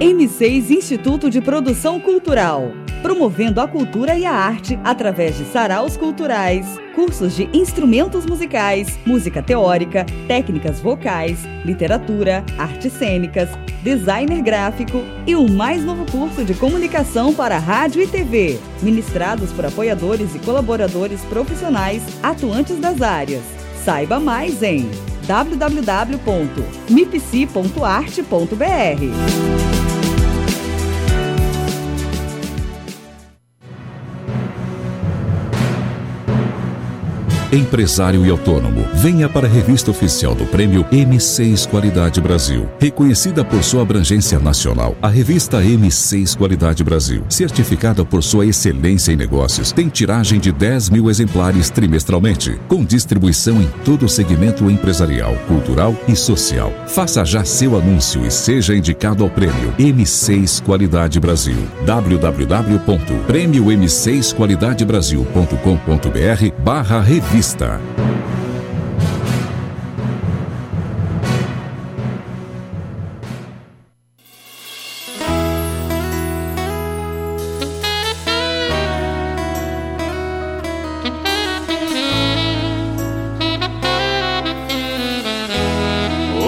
M6 Instituto de Produção Cultural. Promovendo a cultura e a arte através de saraus culturais, cursos de instrumentos musicais, música teórica, técnicas vocais, literatura, artes cênicas, designer gráfico e o mais novo curso de comunicação para rádio e TV, ministrados por apoiadores e colaboradores profissionais atuantes das áreas. Saiba mais em www.mipc.arte.br. empresário e autônomo, venha para a revista oficial do Prêmio M6 Qualidade Brasil. Reconhecida por sua abrangência nacional, a revista M6 Qualidade Brasil, certificada por sua excelência em negócios, tem tiragem de 10 mil exemplares trimestralmente, com distribuição em todo o segmento empresarial, cultural e social. Faça já seu anúncio e seja indicado ao Prêmio M6 Qualidade Brasil. www.prêmio-m6qualidadebrasil.com.br barra revista Vista.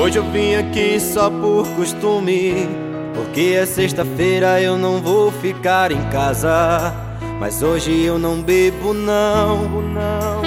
Hoje eu vim aqui só por costume, porque é sexta-feira eu não vou ficar em casa. Mas hoje eu não bebo não, não.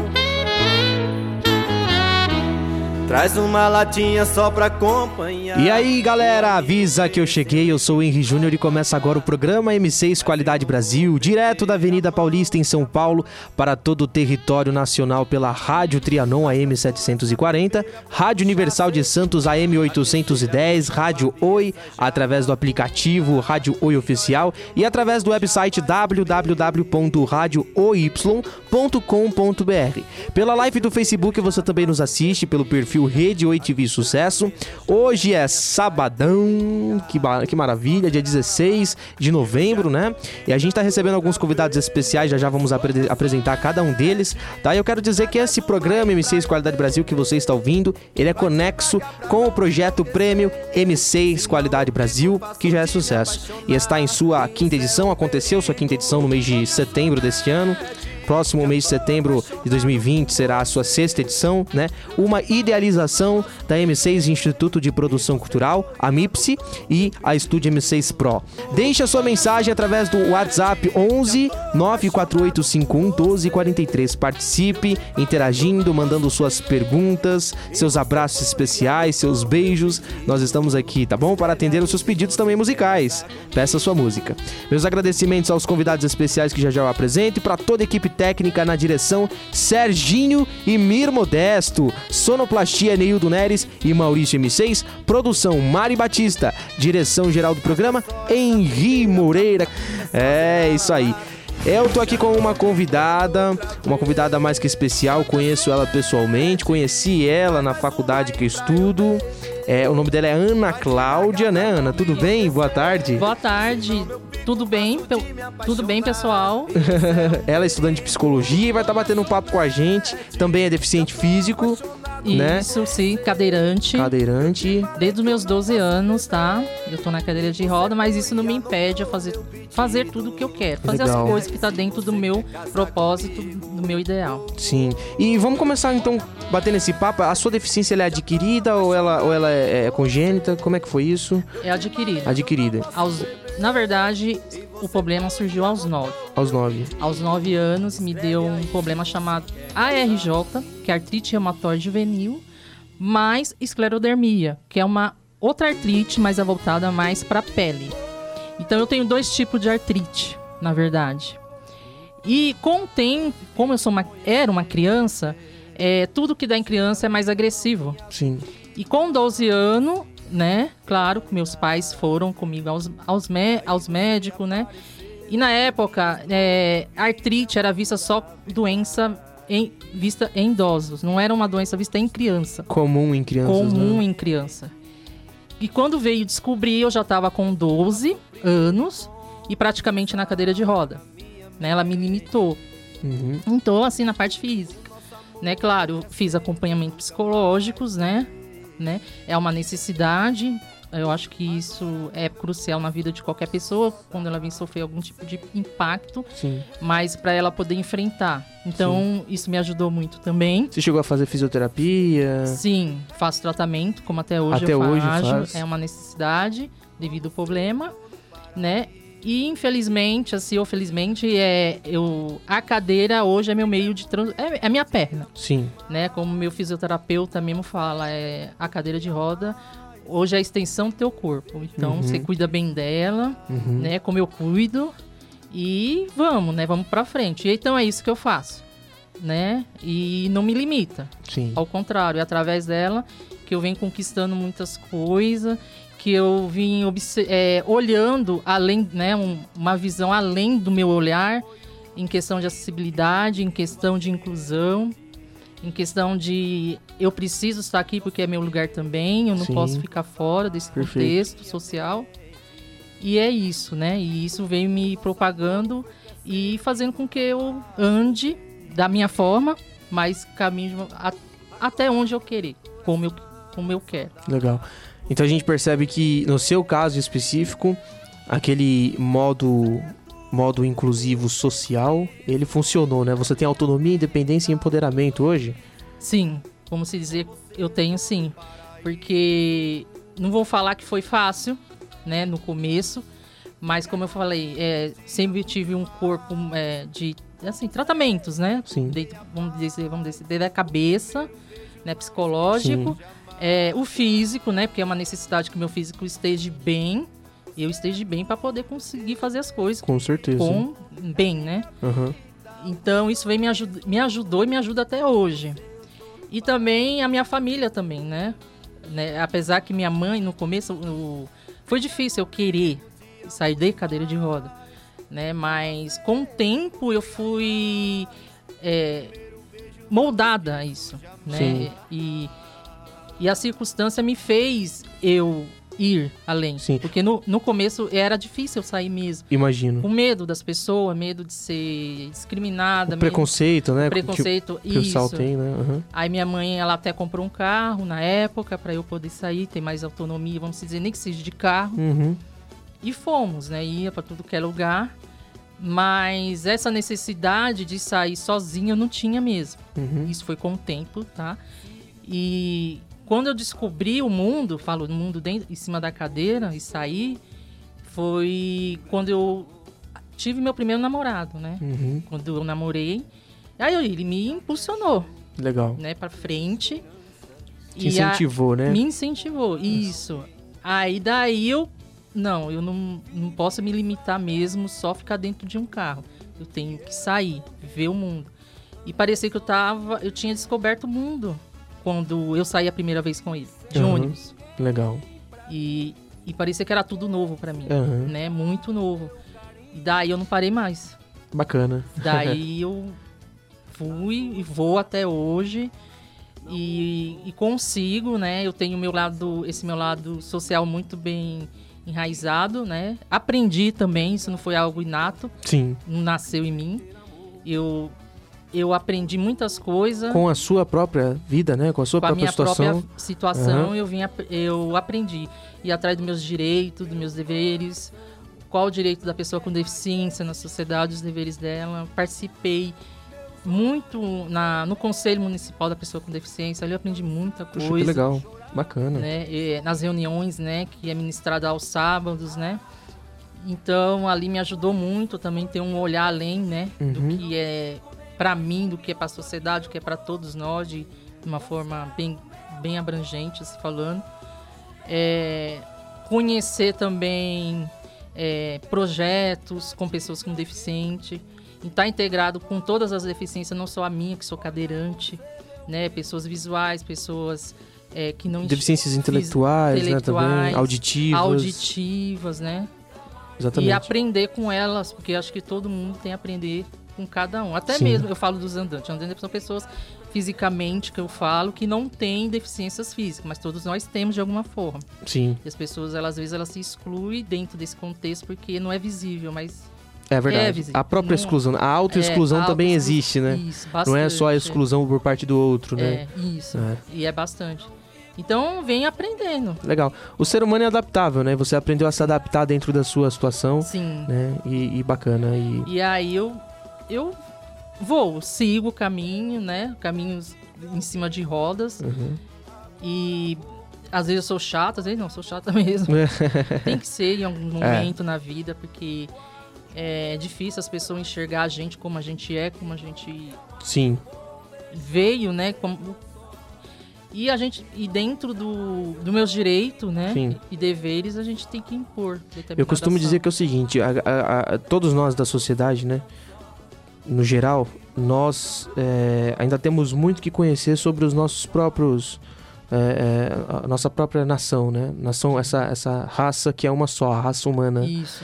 Traz uma latinha só pra acompanhar. E aí, galera, avisa que eu cheguei. Eu sou o Henry Júnior e começa agora o programa M6 Qualidade Brasil, direto da Avenida Paulista em São Paulo, para todo o território nacional pela Rádio Trianon AM 740, Rádio Universal de Santos AM 810, Rádio Oi, através do aplicativo Rádio Oi Oficial e através do website www.radiooy.com.br. Pela live do Facebook você também nos assiste pelo perfil Rede Oi TV Sucesso. Hoje é sabadão, que, que maravilha, dia 16 de novembro, né? E a gente tá recebendo alguns convidados especiais, já já vamos apre apresentar cada um deles, tá? E eu quero dizer que esse programa M6 Qualidade Brasil que você está ouvindo, ele é conexo com o projeto Prêmio M6 Qualidade Brasil, que já é sucesso. E está em sua quinta edição, aconteceu sua quinta edição no mês de setembro deste ano próximo mês de setembro de 2020 será a sua sexta edição, né? Uma idealização da M6 Instituto de Produção Cultural, a MIPSI e a Estúdio M6 Pro. Deixe a sua mensagem através do WhatsApp 11 94851 1243. Participe interagindo, mandando suas perguntas, seus abraços especiais, seus beijos. Nós estamos aqui, tá bom? Para atender os seus pedidos também musicais. Peça sua música. Meus agradecimentos aos convidados especiais que já já eu apresento e para toda a equipe técnica na direção Serginho e Mir Modesto, sonoplastia Neildo Neres e Maurício M6, produção Mari Batista, direção geral do programa Henri Moreira. É isso aí. Eu tô aqui com uma convidada, uma convidada mais que especial, conheço ela pessoalmente, conheci ela na faculdade que eu estudo. É, o nome dela é Ana Cláudia, né, Ana? Tudo bem? Boa tarde. Boa tarde. Tudo bem? Tudo bem, pessoal? ela é estudante de psicologia e vai estar tá batendo um papo com a gente. Também é deficiente físico. Né? Isso, né? sim, cadeirante. Cadeirante. Desde os meus 12 anos, tá? Eu tô na cadeira de roda, mas isso não me impede a fazer, fazer tudo o que eu quero. Fazer Legal. as coisas que tá dentro do meu propósito, do meu ideal. Sim. E vamos começar então batendo esse papo. A sua deficiência é adquirida ou ela, ou ela é, é congênita? Como é que foi isso? É adquirida. Adquirida. Aos, na verdade, o problema surgiu aos nove. Aos nove. Aos nove anos me deu um problema chamado ARJ, que é artrite reumatoide juvenil, mais esclerodermia, que é uma outra artrite, mas é voltada mais para a pele. Então eu tenho dois tipos de artrite, na verdade. E com o tempo, como eu sou uma, era uma criança, é, tudo que dá em criança é mais agressivo. Sim. E com 12 anos, né? Claro, meus pais foram comigo aos, aos, aos médicos, né? E na época, é, artrite era vista só doença em, vista em idosos, não era uma doença vista em criança. Comum em criança. Comum né? em criança. E quando veio descobrir, eu já estava com 12 anos e praticamente na cadeira de roda. Né? Ela me limitou. Uhum. Então, assim, na parte física. Né? Claro, fiz acompanhamento psicológicos, né? Né? É uma necessidade Eu acho que isso é crucial na vida de qualquer pessoa quando ela vem sofrer algum tipo de impacto, Sim. mas para ela poder enfrentar. Então, isso me ajudou muito também. Você chegou a fazer fisioterapia? Sim, faço tratamento, como até hoje Até eu hoje faço. faz. É uma necessidade devido ao problema, né? E infelizmente, assim, ou felizmente, é, eu, a cadeira hoje é meu meio de trans, é, é minha perna, Sim. né? Como meu fisioterapeuta mesmo fala, é a cadeira de roda hoje é a extensão do teu corpo. Então, Uhum. você cuida bem dela, Uhum. né? Como eu cuido e vamos, né? Vamos pra frente. E então é isso que eu faço, né? E não me limita. Sim. Ao contrário, é através dela que eu venho conquistando muitas coisas, que eu vim é, olhando além, né, um- uma visão além do meu olhar em questão de acessibilidade, em questão de inclusão, em questão de eu preciso estar aqui porque é meu lugar também, eu não Sim. posso ficar fora desse Perfeito. contexto social. E é isso, né? E isso vem me propagando e fazendo com que eu ande da minha forma, mas caminho a- até onde eu querer, como eu, como eu quero. Legal. Então a gente percebe que no seu caso específico, aquele modo modo inclusivo social, ele funcionou, né? Você tem autonomia, independência e empoderamento hoje? Sim, como se dizer, eu tenho sim. Porque não vou falar que foi fácil, né, no começo, mas como eu falei, é, sempre tive um corpo é, de, assim, tratamentos, né? Sim. Desde- vamos dizer, vamos dizer, desde a cabeça, né, psicológico, é, o físico, né, porque é uma necessidade que o meu físico esteja bem, eu esteja bem para poder conseguir fazer as coisas Com certeza. com bem, né? Aham. Então isso vem me, ajud me ajudou e me ajuda até hoje. E também a minha família também, né? Né, Apesar que minha mãe no começo o- foi difícil eu querer sair de cadeira de roda, né? Mas com o tempo eu fui é, moldada a isso, né? Sim. E, e a circunstância me fez eu ir além, Sim. porque no, no começo era difícil eu sair mesmo Imagino. com medo das pessoas, medo de ser discriminada, O preconceito, né? preconceito, Que, que o pessoal isso. tem, né? Aham. Aí minha mãe, ela até comprou um carro na época para eu poder sair, ter mais autonomia, vamos dizer, nem que seja de carro. Uhum. E fomos, né? Ia para tudo que é lugar. Mas essa necessidade de sair sozinha eu não tinha mesmo. Uhum. Isso foi com o tempo, tá? E quando eu descobri o mundo, falo no mundo dentro, em cima da cadeira e saí, foi quando eu tive meu primeiro namorado, né? Uhum. Quando eu namorei, aí ele me impulsionou, Legal. né, para frente. Te E a- incentivou, né? me incentivou, isso. Aí daí eu. Não, eu não, não posso me limitar mesmo só ficar dentro de um carro. Eu tenho que sair, ver o mundo. E parecia que eu tava. Eu tinha descoberto o mundo quando eu saí a primeira vez com ele, de Uhum. ônibus. Legal. E, e parecia que era tudo novo pra mim, Aham. né? Muito novo. E daí eu não parei mais. Bacana. Daí eu fui e vou até hoje e, e consigo, né? Eu tenho meu lado, esse meu lado social muito bem enraizado, né? Aprendi também, isso não foi algo inato, Sim. não nasceu em mim. Eu eu aprendi muitas coisas Com a sua própria vida, né? Com a sua com a própria minha situação. própria situação, eu vim eu aprendi ir atrás dos meus direitos, dos meus deveres, qual o direito da pessoa com deficiência na sociedade, os deveres dela. Participei muito na, no Conselho Municipal da Pessoa com Deficiência, ali eu aprendi muita Puxa, coisa. que legal. Bacana. Né? E nas reuniões, né, que é ministrada aos sábados, né? Então, ali me ajudou muito também ter um olhar além, né, Uhum. do que é para mim, do que é para a sociedade, do que é para todos nós, de uma forma bem, bem abrangente, se falando. É, conhecer também é, projetos com pessoas com deficiente, e estar integrado com todas as deficiências, não só a minha, que sou cadeirante, né, pessoas visuais, pessoas é, que não Deficiências fis- intelectuais, né? Também. intelectuais, Auditivas. auditivas, né? Exatamente. E aprender com elas, porque acho que todo mundo tem a aprender com cada um. Até Sim. mesmo, eu falo dos andantes. Andantes são pessoas fisicamente que eu falo que não têm deficiências físicas, mas todos nós temos de alguma forma. Sim, E as pessoas, elas, às vezes, elas se excluem dentro desse contexto porque não é visível, mas é verdade. É, a própria Não- exclusão, a autoexclusão É, também autoexclusão. existe, né? Isso, Não é só a bastante. exclusão por parte do outro, né? É, isso. É. E é bastante. Então, vem aprendendo. Legal. O ser humano é adaptável, né? Você aprendeu a se adaptar dentro da sua situação, Sim. né? E, e bacana. E E aí eu, eu vou, sigo o caminho, né? Caminhos em cima de rodas. Uhum. E às vezes eu sou chata, às vezes não, sou chata mesmo. Tem que ser em algum momento na vida, porque é difícil as pessoas enxergar a gente como a gente é, como a gente sim, veio, né? Como... E a gente, e dentro do, do meus direitos, né? Sim. E deveres, a gente tem que impor. eu costumo dizer que é o seguinte: a- a- a- todos nós da sociedade, né? No geral, nós é, ainda temos muito que conhecer sobre os nossos próprios. é, é, a nossa própria nação, né? Nação, essa, essa raça que é uma só, a raça humana. Isso.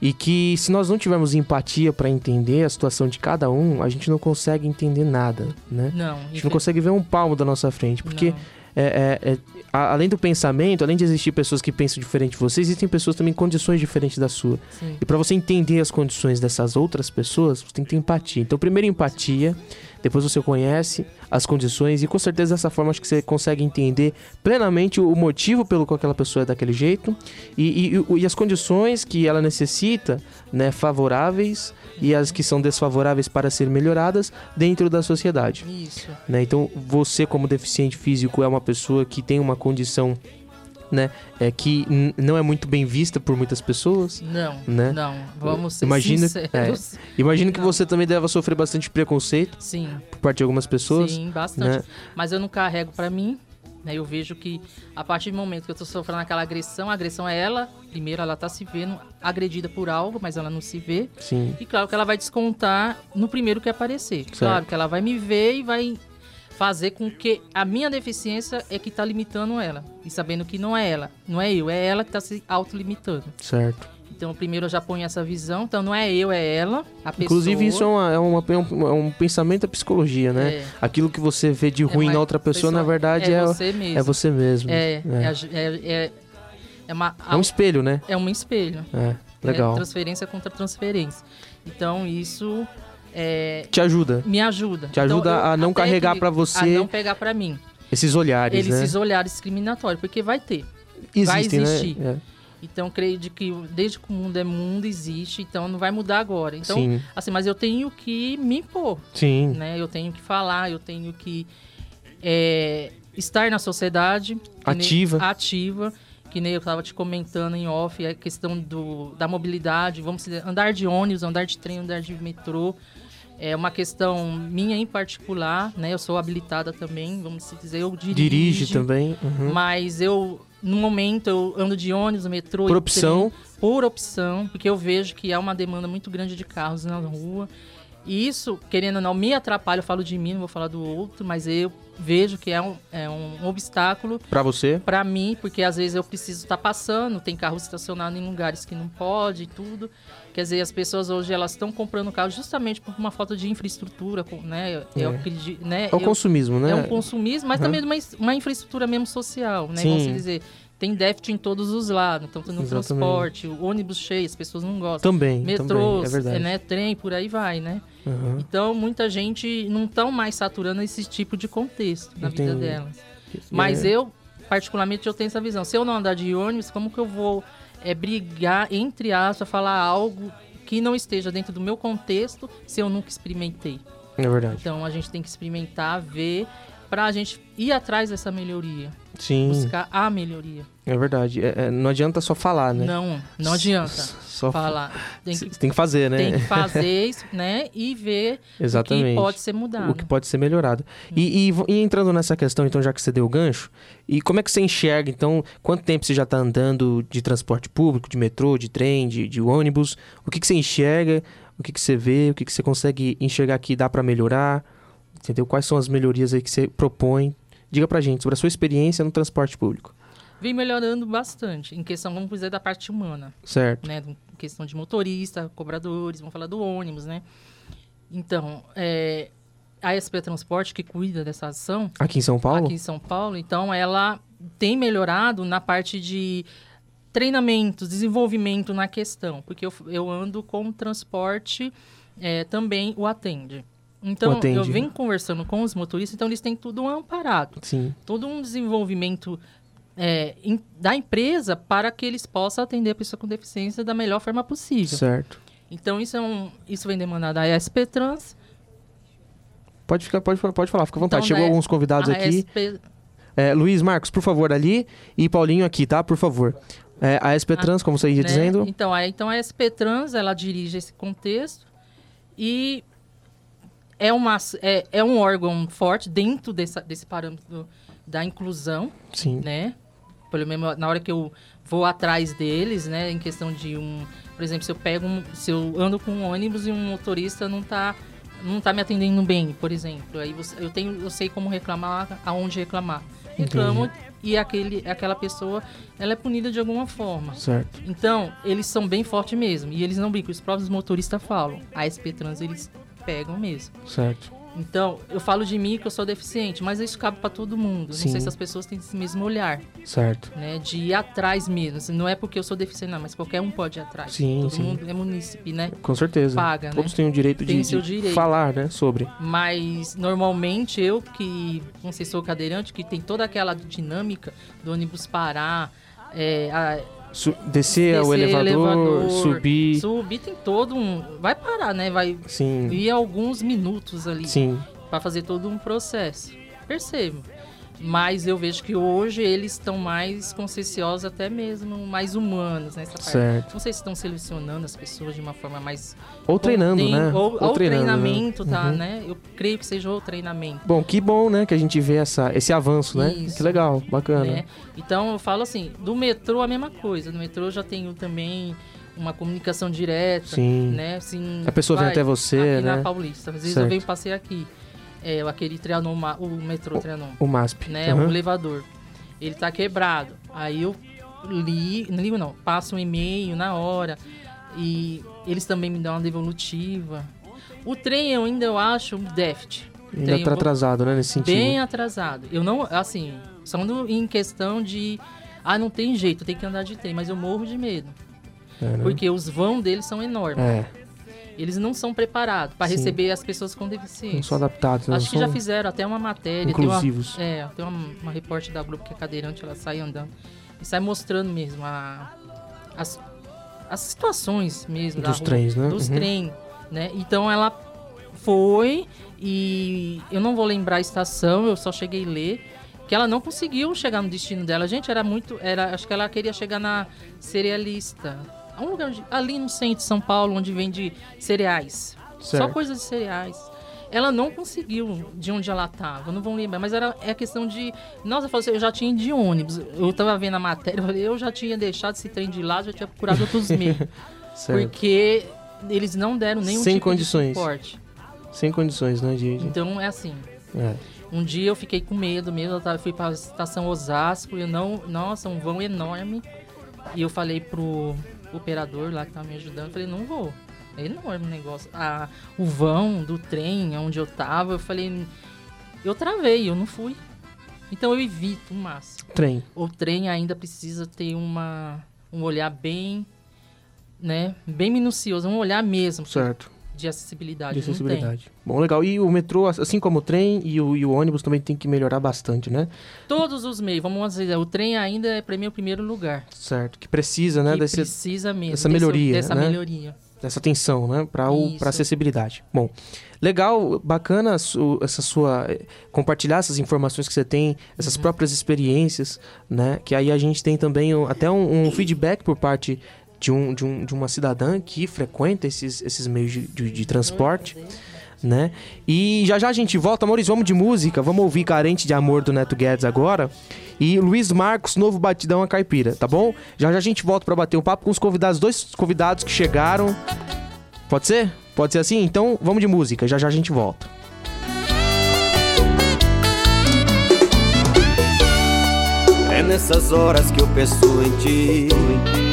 E que se nós não tivermos empatia para entender a situação de cada um, a gente não consegue entender nada, né? Não. A gente não consegue ver um palmo da nossa frente, porque é, é, é, a- além do pensamento, além de existir pessoas que pensam diferente de você, existem pessoas também em condições diferentes da sua. Sim. E para você entender as condições dessas outras pessoas, você tem que ter empatia. Então, primeiro empatia, depois você conhece as condições e com certeza dessa forma acho que você consegue entender plenamente o motivo pelo qual aquela pessoa é daquele jeito e, e- e- as condições que ela necessita, né, favoráveis e as que são desfavoráveis para ser melhoradas dentro da sociedade. Isso. né? Então, você como deficiente físico é uma pessoa que tem uma condição, né, é que não é muito bem vista por muitas pessoas. Não, Né? não. Vamos ser Imagina- sinceros. Imagino que você também deva sofrer bastante preconceito Sim, por parte de algumas pessoas. sim, bastante. né? Mas eu não carrego pra mim. Né? Eu vejo que a partir do momento que eu tô sofrendo aquela agressão, a agressão é ela. Primeiro, ela tá se vendo agredida por algo, mas ela não se vê. Sim, E claro que ela vai descontar no primeiro que aparecer. Claro que ela vai me ver e vai fazer com que a minha deficiência é que tá limitando ela. E sabendo que não é ela, não é eu, é ela que tá se autolimitando. certo. Então, primeiro eu já ponho essa visão. Então, não é eu, é ela, a pessoa. Inclusive, isso é, uma, é, uma- é um, é um pensamento da psicologia, né? É. Aquilo que você vê de ruim uma- na outra pessoa, na pessoa- verdade, é, é você mesmo. é você mesmo. É, É. é, a é, é, é uma, É um espelho, né? é um espelho. É, legal. É transferência contra transferência. Então, isso é, Te ajuda. me ajuda. Te ajuda Então, a não carregar pra você A não pegar pra mim. Esses olhares, Eles né? esses olhares discriminatórios, porque vai ter. vai Existem, existir. né? Então, creio de que desde que o mundo é mundo, existe, então não vai mudar agora. É. Então, Sim, assim, mas eu tenho que me impor, sim. né? Eu tenho que falar, eu tenho que é, estar na sociedade. que nem- Ativa. ativa. Que nem eu estava te comentando em off, a questão do, da mobilidade, vamos andar de ônibus, andar de trem, andar de metrô. É uma questão minha em particular, né? Eu sou habilitada também, vamos dizer, eu dirijo. Dirige também. uhum. Mas eu, no momento, eu ando de ônibus, metrô. Por opção. trem, por opção, porque eu vejo que há uma demanda muito grande de carros na rua. E isso, querendo ou não, me atrapalha. Eu falo de mim, não vou falar do outro, mas eu vejo que é um, é um obstáculo Pra você. para mim, porque às vezes eu preciso estar passando, tem carro estacionado em lugares que não pode e tudo. Quer dizer, as pessoas hoje elas estão comprando carro justamente por uma falta de infraestrutura, né? Eu É. acredito, né? É o Eu- consumismo, né? é um consumismo, mas Uhum. também uma, uma infraestrutura mesmo social, né? Sim. Vamos dizer, tem déficit em todos os lados, tanto no Exatamente. transporte, o ônibus cheio, as pessoas não gostam. Também, Metrôs, também, é né, trem, por aí vai, né? Uhum. Então, muita gente não estão mais saturando esse tipo de contexto na vida Entendi. delas. Mas É. eu, particularmente, eu tenho essa visão. Se eu não andar de ônibus, como que eu vou é, brigar, entre aspas, falar algo que não esteja dentro do meu contexto se eu nunca experimentei? É verdade. Então, a gente tem que experimentar, ver, pra gente ir atrás dessa melhoria. Sim, Buscar a melhoria. é verdade. É- é, não adianta só falar, né? Não, não adianta Só falar. Tem que, tem que fazer, né? tem que fazer isso, né? E ver o Exatamente. que pode ser mudado. O que pode ser melhorado. E, e vo- e entrando nessa questão, então, já que você deu o gancho, e como é que você enxerga, então, quanto tempo você já está andando de transporte público, de metrô, de trem, de, de ônibus? O que, que você enxerga? O que, que você vê? O que, que você consegue enxergar que dá para melhorar? Entendeu? Quais são as melhorias aí que você propõe? Diga pra gente sobre a sua experiência no transporte público. Vem melhorando bastante em questão, vamos dizer, da parte humana, Certo? né? Em questão de motorista, cobradores, vamos falar do ônibus, né? Então, é, a SP Transporte, que cuida dessa ação, Aqui em São Paulo? aqui em São Paulo, então ela tem melhorado na parte de treinamentos, desenvolvimento na questão, porque eu, eu ando com transporte, é, também o atende. Então, atende. eu venho conversando com os motoristas, então eles têm tudo amparado. Sim, Todo um desenvolvimento é, em- da empresa para que eles possam atender a pessoa com deficiência da melhor forma possível. certo. Então, isso, é um, isso vem demandado da SP Trans. Pode, ficar, pode, pode falar, fica à vontade. Então, Chegou né, alguns convidados aqui. É, Luiz Marcos, por favor, ali. E Paulinho aqui, tá? Por favor. É, a SP Trans, como você ia né? dizendo. Então, a, então a SP Trans, ela dirige esse contexto e é, uma, é, é um órgão forte dentro dessa, desse parâmetro da inclusão, Sim. né? Pelo menos na hora que eu vou atrás deles, né? Em questão de um... Por exemplo, se eu pego um, se eu ando com um ônibus e um motorista não tá não tá me atendendo bem, por exemplo, aí você- eu tenho eu sei como reclamar, aonde reclamar. Reclamo e aquele aquela pessoa ela é punida de alguma forma. Certo. Então, eles são bem fortes mesmo. E eles não brincam. Os próprios motoristas falam. A SP Trans, eles pegam mesmo. Certo. Então, eu falo de mim que eu sou deficiente, mas isso cabe para todo mundo. Sim. Não sei se as pessoas têm esse mesmo olhar, Certo. né? De ir atrás mesmo. Assim, Não é porque eu sou deficiente, não, mas qualquer um pode ir atrás. Sim, todo sim. mundo é munícipe, né? Com certeza. Paga, né? Todos têm o direito Tem de, seu de direito. falar, né? Sobre. Mas normalmente eu que não sei se sou cadeirante, que tem toda aquela dinâmica do ônibus parar, é, a- Su- descer, o descer, elevador, subir. Subir tem todo um. Vai parar, né? Vai Sim. ir alguns minutos ali Sim. para fazer todo um processo. Percebo. Mas eu vejo que hoje eles estão mais conscienciosos, até mesmo mais humanos nessa parte. Certo. Não sei se estão selecionando as pessoas de uma forma mais. Ou treinando, Tem- né? Ou, ou treinando, né? treinamento, tá, Uhum. né? Eu creio que seja o treinamento. Bom, que bom, né? Que a gente vê essa, esse avanço, né? Isso. Que legal, bacana. né? Então eu falo assim, do metrô a mesma coisa. No metrô eu já tenho também uma comunicação direta, Sim. né? Assim, A pessoa vem vai, até você, aqui né? na Paulista. Às vezes Certo. eu venho passei aqui. É, aquele Trianon, o metrô Trianon, O MASP. né? Aham. O elevador. Ele tá quebrado. Aí eu li, não ligo não, passo um e-mail na hora e eles também me dão uma devolutiva. O trem eu ainda eu acho um déficit. Ainda tá atrasado, né? Nesse sentido. Bem atrasado. Eu não, assim, só no- em questão de. Ah, não tem jeito, tem que andar de trem, mas eu morro de medo. É, né? Porque os vão deles são enormes. É, Eles não são preparados para receber as pessoas com não deficiência. são adaptados, né? Acho Não que já fizeram até uma matéria. inclusivos. Tem uma, é, tem uma, uma repórter da Globo que é cadeirante, ela sai andando. E sai mostrando mesmo a, as, as situações mesmo Dos rua, trens, né? Dos Uhum. trem, né? Então ela foi e eu não vou lembrar a estação, eu só cheguei a ler que ela não conseguiu chegar no destino dela. Gente, era muito, era, acho que ela queria chegar na cerealista. Um lugar onde- ali no centro de São Paulo, onde vende cereais. Só Certo. coisas de cereais. Ela não conseguiu de onde ela estava, não vão lembrar, mas era é a questão de. Nossa, eu, falei assim, eu já tinha ido de ônibus. Eu tava vendo a matéria, eu falei, eu já tinha deixado esse trem de lado, já tinha procurado outros meios. Porque eles não deram nenhum Sem tipo condições. de suporte. Sem condições, né? De- Então é assim. é. Um dia eu fiquei com medo mesmo, eu fui pra estação Osasco, eu não. Nossa, um vão enorme. E eu falei pro operador lá que tava me ajudando, eu falei, não vou. É enorme o negócio. O vão do trem, onde eu tava, eu falei. Eu travei, eu não fui. Então eu evito o máximo. Trem. O trem ainda precisa ter uma, um olhar bem. Né, bem minucioso, um olhar mesmo Certo. De acessibilidade. De não tem. acessibilidade. Bom, legal. E o metrô, assim como o trem e o, e o ônibus também tem que melhorar bastante, né? Todos os meios, vamos dizer, o trem ainda é para mim o primeiro lugar. Certo. Que precisa, né? que Desse, precisa mesmo. dessa desse- melhoria, Dessa né? melhoria. dessa atenção, né? Para para acessibilidade. Bom, legal, bacana su- essa sua eh, compartilhar essas informações que você tem, essas Uhum. próprias experiências, né? Que aí a gente tem também um- até um, um feedback por parte de, um, de, um, de uma cidadã que frequenta esses, esses meios de, de, de transporte. Né? E já já a gente volta, amores, vamos de música, vamos ouvir Carente de Amor do Neto Guedes agora. E Luiz Marcos, novo batidão a caipira, tá bom? Já já a gente volta pra bater um papo com os convidados, dois convidados que chegaram. Pode ser? Pode ser assim? Então vamos de música, já já a gente volta. É nessas horas que eu penso em ti.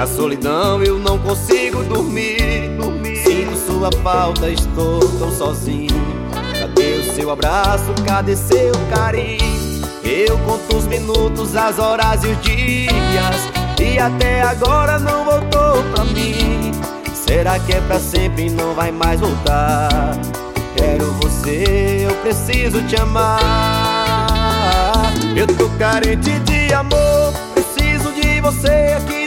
Na solidão eu não consigo dormir. Sinto sua falta, estou tão sozinho. Cadê o seu abraço? Cadê seu carinho? Eu conto os minutos, as horas e os dias. E até agora não voltou pra mim. Será que é pra sempre e não vai mais voltar? Quero você, eu preciso te amar. Eu tô carente de amor, preciso de você aqui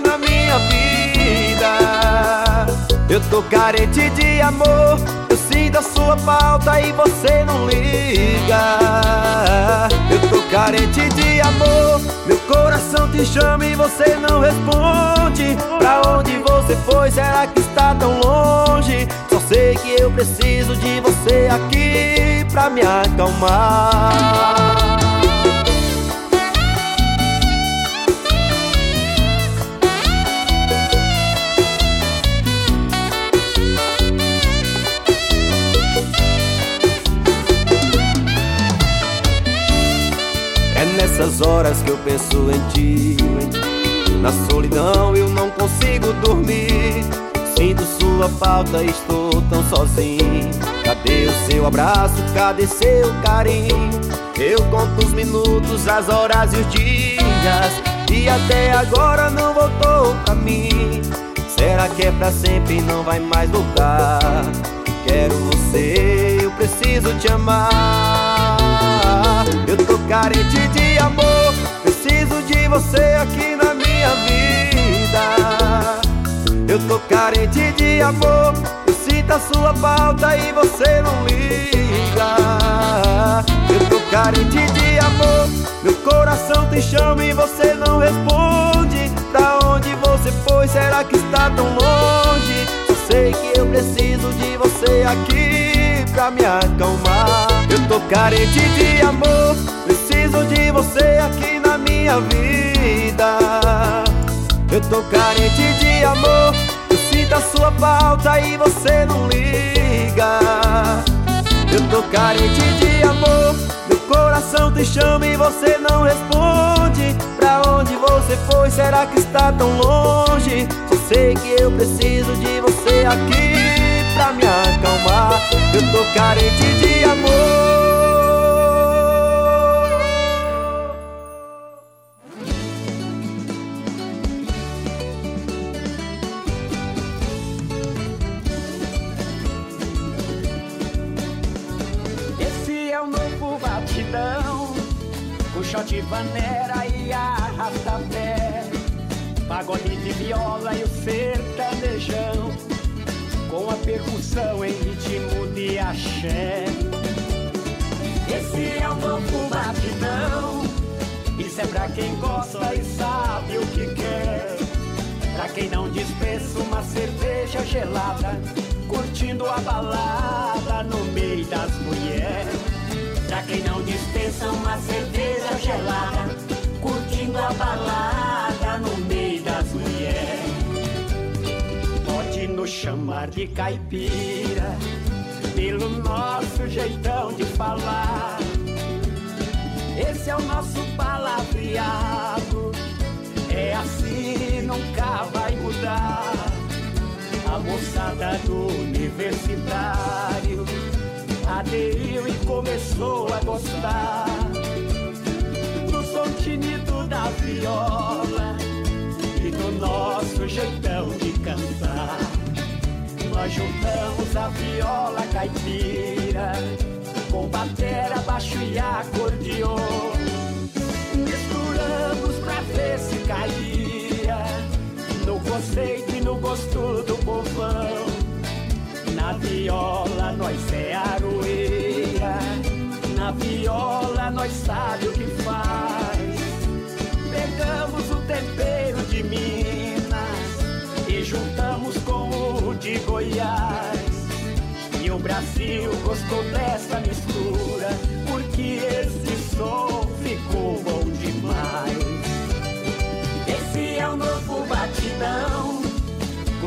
minha vida. Eu tô carente de amor, eu sinto a sua falta e você não liga. Eu tô carente de amor, meu coração te chama e você não responde. Pra onde você foi? Será que está tão longe? Só sei que eu preciso de você aqui pra me acalmar. Nessas horas que eu penso em ti. Na solidão eu não consigo dormir. Sinto sua falta, estou tão sozinho. Cadê o seu abraço? Cadê seu carinho? Eu conto os minutos, as horas e os dias. E até agora não voltou pra mim. Será que é pra sempre e não vai mais voltar? Quero você, eu preciso te amar. Eu carente de amor. Preciso de você aqui na minha vida. Eu tô carente de amor. Eu sinto a sua falta e você não liga. Eu tô carente de amor. Meu coração te chama e você não responde. Pra onde você foi? Será que está tão longe? Só sei que eu preciso de você aqui pra me acalmar. Eu tô carente de amor, preciso de você aqui na minha vida. Eu tô carente de amor, eu sinto a sua falta e você não liga. Eu tô carente de amor, meu coração te chama e você não responde. Pra onde você foi? Será que está tão longe? Só sei que eu preciso de você aqui pra me acalmar. Eu tô carente de amor. Shot, vaneira e arrasta-pé. Pagode de viola e o sertanejão. Com a percussão em ritmo de axé. Esse é o novo batidão. Isso é pra quem gosta e sabe o que quer. Pra quem não dispensa uma cerveja gelada Curtindo a balada no meio das mulheres Pra quem não dispensa uma cerveja gelada, curtindo a balada no meio das mulheres. Pode nos chamar de caipira, pelo nosso jeitão de falar. Esse é o nosso palavreado, é assim, nunca vai mudar. A moçada do universitário aderiu e começou a gostar do som tinido da viola e do nosso jeitão de cantar. Nós juntamos a viola caipira com batera, baixo e acordeon. Misturamos pra ver se caía no conceito e no gosto do povão. Na viola nós é aroeira, na viola nós sabe o que faz. Pegamos o tempero de Minas e juntamos com o de Goiás. E o Brasil gostou dessa mistura, porque esse som ficou bom demais. Esse é o novo batidão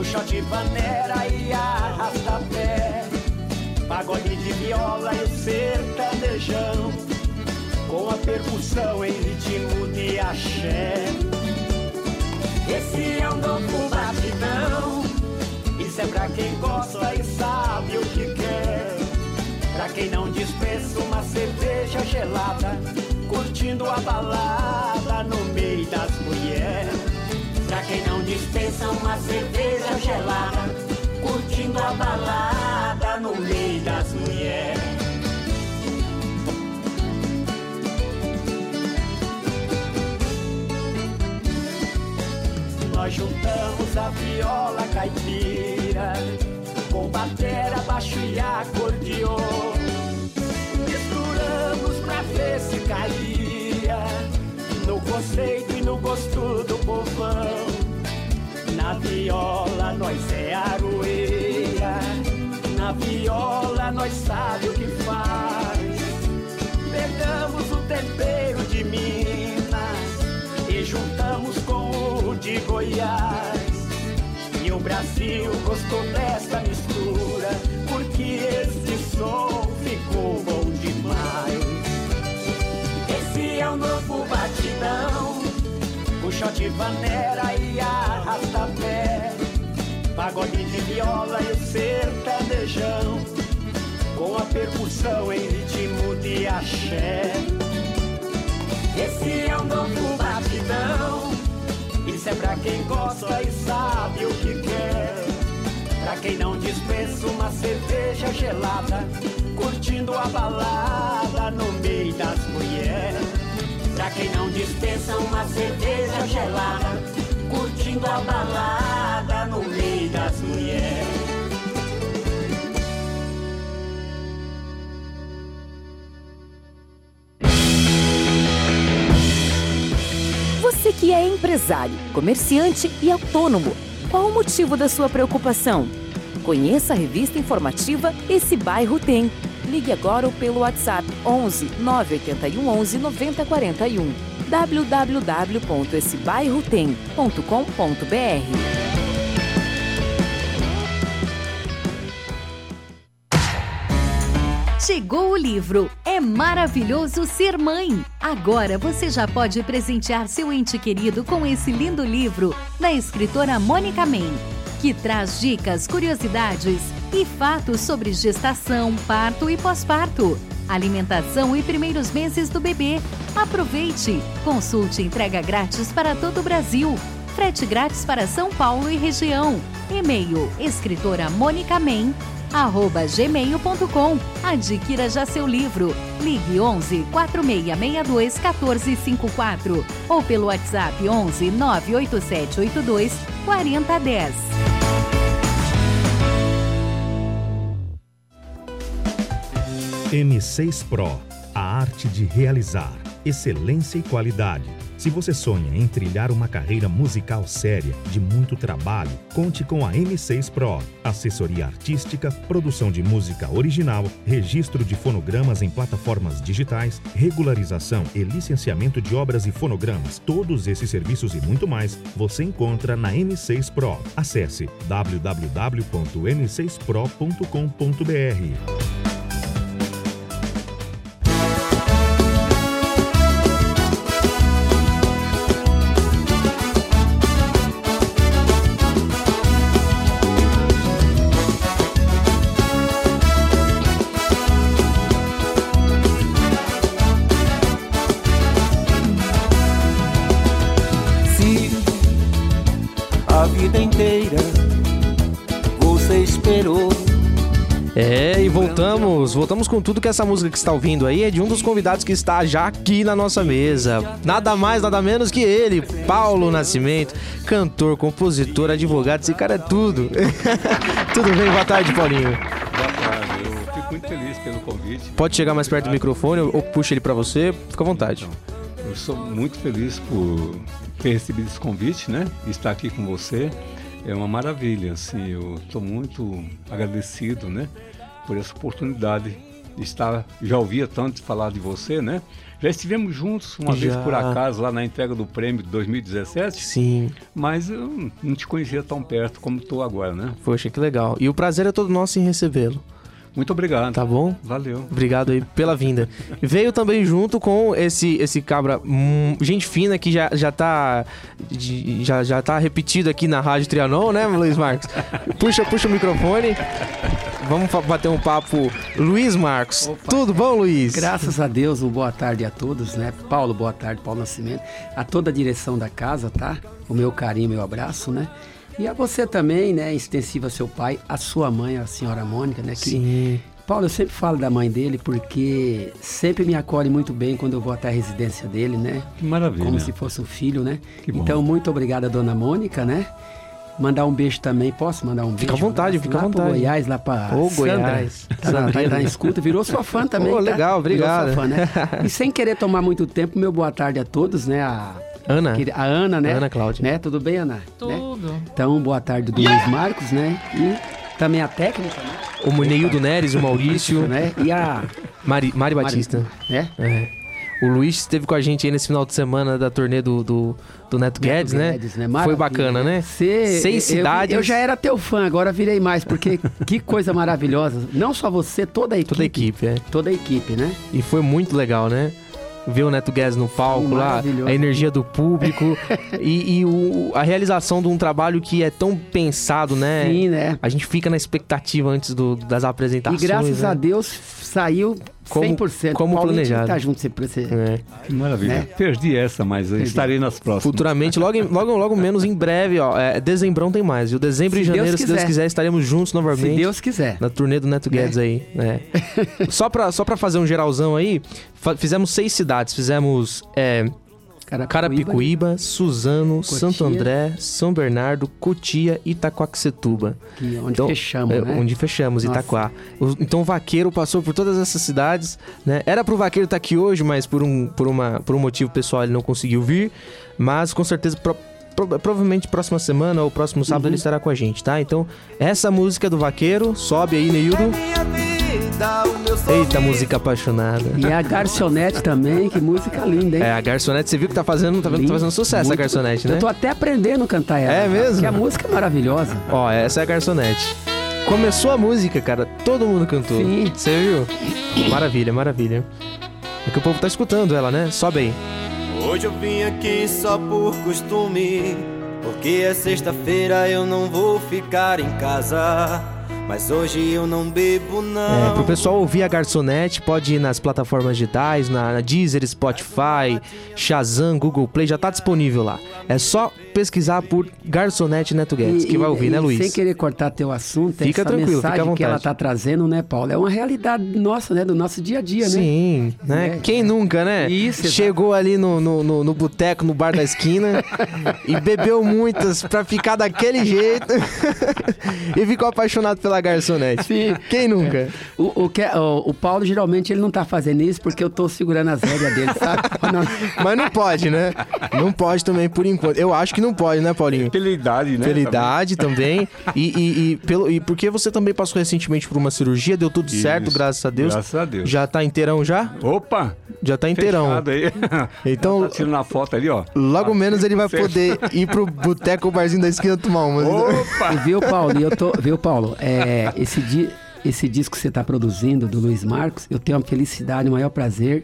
shot de panera e arrasta-pé Pagode de viola e o sertanejão Com a percussão em ritmo de axé. Esse é um novo batidão Isso é pra quem gosta e sabe o que quer. Pra quem não dispensa uma cerveja gelada Curtindo a balada no meio das mulheres dispensa uma cerveja gelada, curtindo a balada no meio das mulheres. Nós juntamos a viola caipira com batera, baixo e acordeon. Misturamos pra ver se caía no conceito e no gosto do povão. Na viola nós é aroeira, na viola nós sabe o que faz. Pegamos o tempero de Minas e juntamos com o de Goiás. E o Brasil gostou dessa mistura, porque esse som ficou bom demais. Esse é o novo batidão, o shot vanera e arrasta-pé. Pagode de viola e o sertanejão, com a percussão em ritmo de axé. Esse é o novo batidão, isso é pra quem gosta e sabe o que quer. Pra quem não dispensa uma cerveja gelada, curtindo a balada no meio das mulheres. Pra quem não dispensa uma cerveja gelada, curtindo a balada no meio das mulheres. Você que é empresário, comerciante e autônomo, qual o motivo da sua preocupação? Conheça a revista informativa Esse Bairro Tem. Ligue agora ou pelo WhatsApp 11 981 11 9041 www.essebairrotem.com.br Chegou o livro É Maravilhoso Ser Mãe. Agora você já pode presentear seu ente querido com esse lindo livro da escritora Mônica Men, que traz dicas, curiosidades e fatos sobre gestação, parto e pós-parto, alimentação e primeiros meses do bebê. Aproveite! Consulte entrega grátis para todo o Brasil. Frete grátis para São Paulo e região. E-mail escritora Mônica Men arroba gmail.com. Adquira já seu livro. Ligue 11 4662 1454 ou pelo WhatsApp 11 98782 4010. M6 Pro, a arte de realizar, excelência e qualidade. Se você sonha em trilhar uma carreira musical séria, de muito trabalho, conte com a M6 Pro. Assessoria artística, produção de música original, registro de fonogramas em plataformas digitais, regularização e licenciamento de obras e fonogramas. Todos esses serviços e muito mais você encontra na M6 Pro. Acesse www.m6pro.com.br. voltamos, voltamos com tudo que essa música que está ouvindo aí é de um dos convidados que está já aqui na nossa mesa. Nada mais, nada menos que ele, Paulo Nascimento, cantor, compositor, advogado, esse cara é tudo. tudo bem? Boa tarde, Paulinho. Boa tarde, eu fico muito feliz pelo convite. Pode chegar mais perto do microfone ou puxa ele pra você, fica à vontade. Eu sou muito feliz por ter recebido esse convite, né? Estar aqui com você é uma maravilha, assim, eu estou muito agradecido, né? Por essa oportunidade de estar, já ouvia tanto falar de você, né? Já estivemos juntos uma vez Já. por acaso lá na entrega do prêmio de 2017, Sim, mas eu não te conhecia tão perto como estou agora, né? poxa, que legal. E o prazer é todo nosso em recebê-lo, Muito obrigado. tá bom? Valeu. Obrigado aí pela vinda. Veio também junto com esse esse cabra, hum, gente fina que já, já tá de- já, já tá repetido aqui na Rádio Trianon, né, Luiz Marcos? Puxa, puxa o microfone. Vamos bater um papo. Luiz Marcos. Tudo bom, Luiz? Graças a Deus, um boa tarde a todos, né? Paulo, boa tarde, Paulo Nascimento. A toda a direção da casa, tá? O meu carinho, meu abraço, né? E a você também, né? Extensiva seu pai, a sua mãe, a senhora Mônica, né? Que Sim. Paulo, eu sempre falo da mãe dele porque sempre me acolhe muito bem quando eu vou até a residência dele, né? Que maravilha. Como se fosse um filho, né? Que bom. Então, muito obrigada, dona Mônica, né? Mandar um beijo também, posso mandar um beijo? Fica à vontade, fica à lá pro vontade. Goiás, lá pra Ô, Sandra. Goiás. Tá, na- tá, tá em escuta, virou sua fã também. Ô, tá? legal, obrigado. Virou sua fã, né? E sem querer tomar muito tempo, meu boa tarde a todos, né? A, Ana. a Ana, né? Ana Cláudia. Né? Tudo bem, Ana? Né? Tudo. Então, boa tarde do Luiz Marcos, né? E também a técnica, né? O Neildo Neres, o Maurício. né? E a Mari, Mari Batista. né? É. O Luiz esteve com a gente aí nesse final de semana da turnê do, do, do Neto, Guedes, né? Guedes, né? Foi Maravilha, bacana, né? Você- Seis eu- cidades. Eu, já era teu fã, agora virei mais, porque que coisa maravilhosa. Não só você, toda a equipe. Toda a equipe, é. Toda a equipe, né? E foi muito legal, né? Ver o Neto Guedes no palco lá, a energia do público e, e o- a realização de um trabalho que é tão pensado, né? Sim, né? A gente fica na expectativa antes do- das E apresentações. graças né? a Deus saiu Como- 100%. como planejado. Tá junto sempre você. É. Que maravilha. Né? Perdi essa, mas eu estarei nas próximas. Futuramente, logo, logo, logo menos em breve, ó. É, dezembrão tem mais, viu? Dezembro e Se Deus janeiro, se Deus quiser. estaremos juntos novamente. Se Deus quiser. Na turnê do Neto Guedes aí, né? só, pra, só pra fazer um geralzão aí, fizemos seis cidades. Fizemos é, Carapicuíba, Suzano, Cotia. Santo André, São Bernardo, Cotia e Itacoaxetuba. Que- onde fechamos, é, né? Onde fechamos, Nossa. Itaquá. Então o Vaqueiro passou por todas essas cidades, né? Era pro Vaqueiro estar aqui hoje, mas por um, por, uma, por um motivo pessoal ele não conseguiu vir. Mas com certeza, pro- pro- provavelmente próxima semana ou próximo sábado Uhum. ele estará com a gente, tá? Então, essa música do Vaqueiro, sobe aí, Neildo. Minha vida, o meu Eita, música apaixonada. E a garçonete também, que música linda, hein? É, a garçonete, você viu que tá fazendo, tá, vendo, tá fazendo sucesso a Muito. garçonete, né? Eu tô até aprendendo a cantar ela. É mesmo? Porque a música é maravilhosa. Ó, essa é a garçonete. Começou a música, cara, todo mundo cantou. Sim. Você viu? Maravilha, maravilha. É que o povo tá escutando ela, né? Sobe aí. Hoje eu vim aqui só por costume. Porque é sexta-feira eu não vou ficar em casa. Mas hoje eu não bebo, não. É, pro pessoal ouvir a garçonete, pode ir nas plataformas digitais, na, na Deezer, Spotify, Shazam, Google Play, já tá disponível lá. É só pesquisar por Garçonete Neto Guedes, E- que vai ouvir, e né, Luiz? Sem querer cortar teu assunto, Fica essa tranquilo, fica à mensagem que ela vontade. tá trazendo, né, Paulo? É uma realidade nossa, né? Do nosso dia a dia, né? Sim, né? É. Quem nunca, né? Isso. Chegou ali no, no, no, no boteco, no bar da esquina e bebeu muitas pra ficar daquele jeito e ficou apaixonado pela garçonete. Sim. Quem nunca? O, o, que, é- o, o Paulo geralmente ele não tá fazendo isso porque eu tô segurando as rédeas dele, sabe? Não- Mas não pode, né? Não pode também por enquanto. Eu acho que não pode, né, Paulinho? Pela idade, né? Pela idade também. E, e, e pelo, e porque você também passou recentemente por uma cirurgia, deu tudo Isso. certo, graças a Deus. Graças a Deus. Já tá inteirão já? Opa! Já tá inteirão. Fechado aí. Então- tá tirando a foto ali, ó. Logo menos ele vai poder ir pro boteco barzinho da esquina tomar uma. Opa! E viu, Paulo? E eu tô, viu, Paulo? É, esse, di, esse disco que você tá produzindo do Luiz Marcos, eu tenho uma felicidade, um maior prazer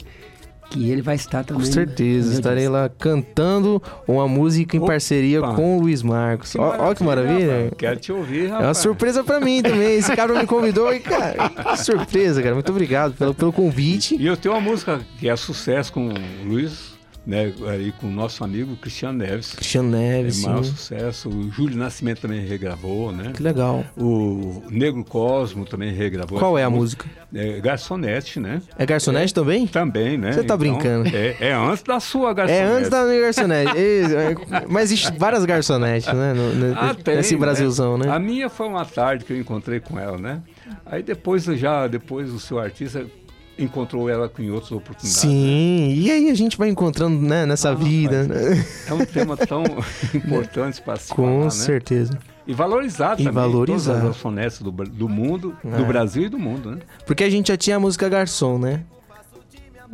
que ele vai estar também. Com certeza, estarei lá cantando uma música em Opa! parceria com o Luiz Marcos. Ó, ó que maravilha. rapaz. Quero te ouvir, É uma rapaz. surpresa pra mim também. Esse cara me convidou e, cara, que surpresa, cara. Muito obrigado pelo, pelo convite. E eu tenho uma música que é sucesso com o Luiz, né? Aí com o nosso amigo Cristiano Neves. Cristiano Neves, É maior sim. sucesso. O Júlio Nascimento também regravou, né? Que legal. O Negro Cosmo também regravou. Qual é a música? É Garçonete, né? É garçonete também? Também, né? Você tá brincando. É, é antes da sua garçonete. É antes da minha garçonete. É- Mas existe várias garçonetes, né? no- no- Ah, tem, nesse Brasilzão, né? A minha foi uma tarde que eu encontrei com ela, né? Aí depois já, depois o seu artista encontrou ela com em outras oportunidades. Sim, e aí a gente vai encontrando né, nessa Ah, vida. né? É um tema tão importante para se Com falar, né? certeza. E valorizar E também valorizar. todas as garçonetes do, do mundo, É. do Brasil e do mundo, né? Porque a gente já tinha a música Garçom, né?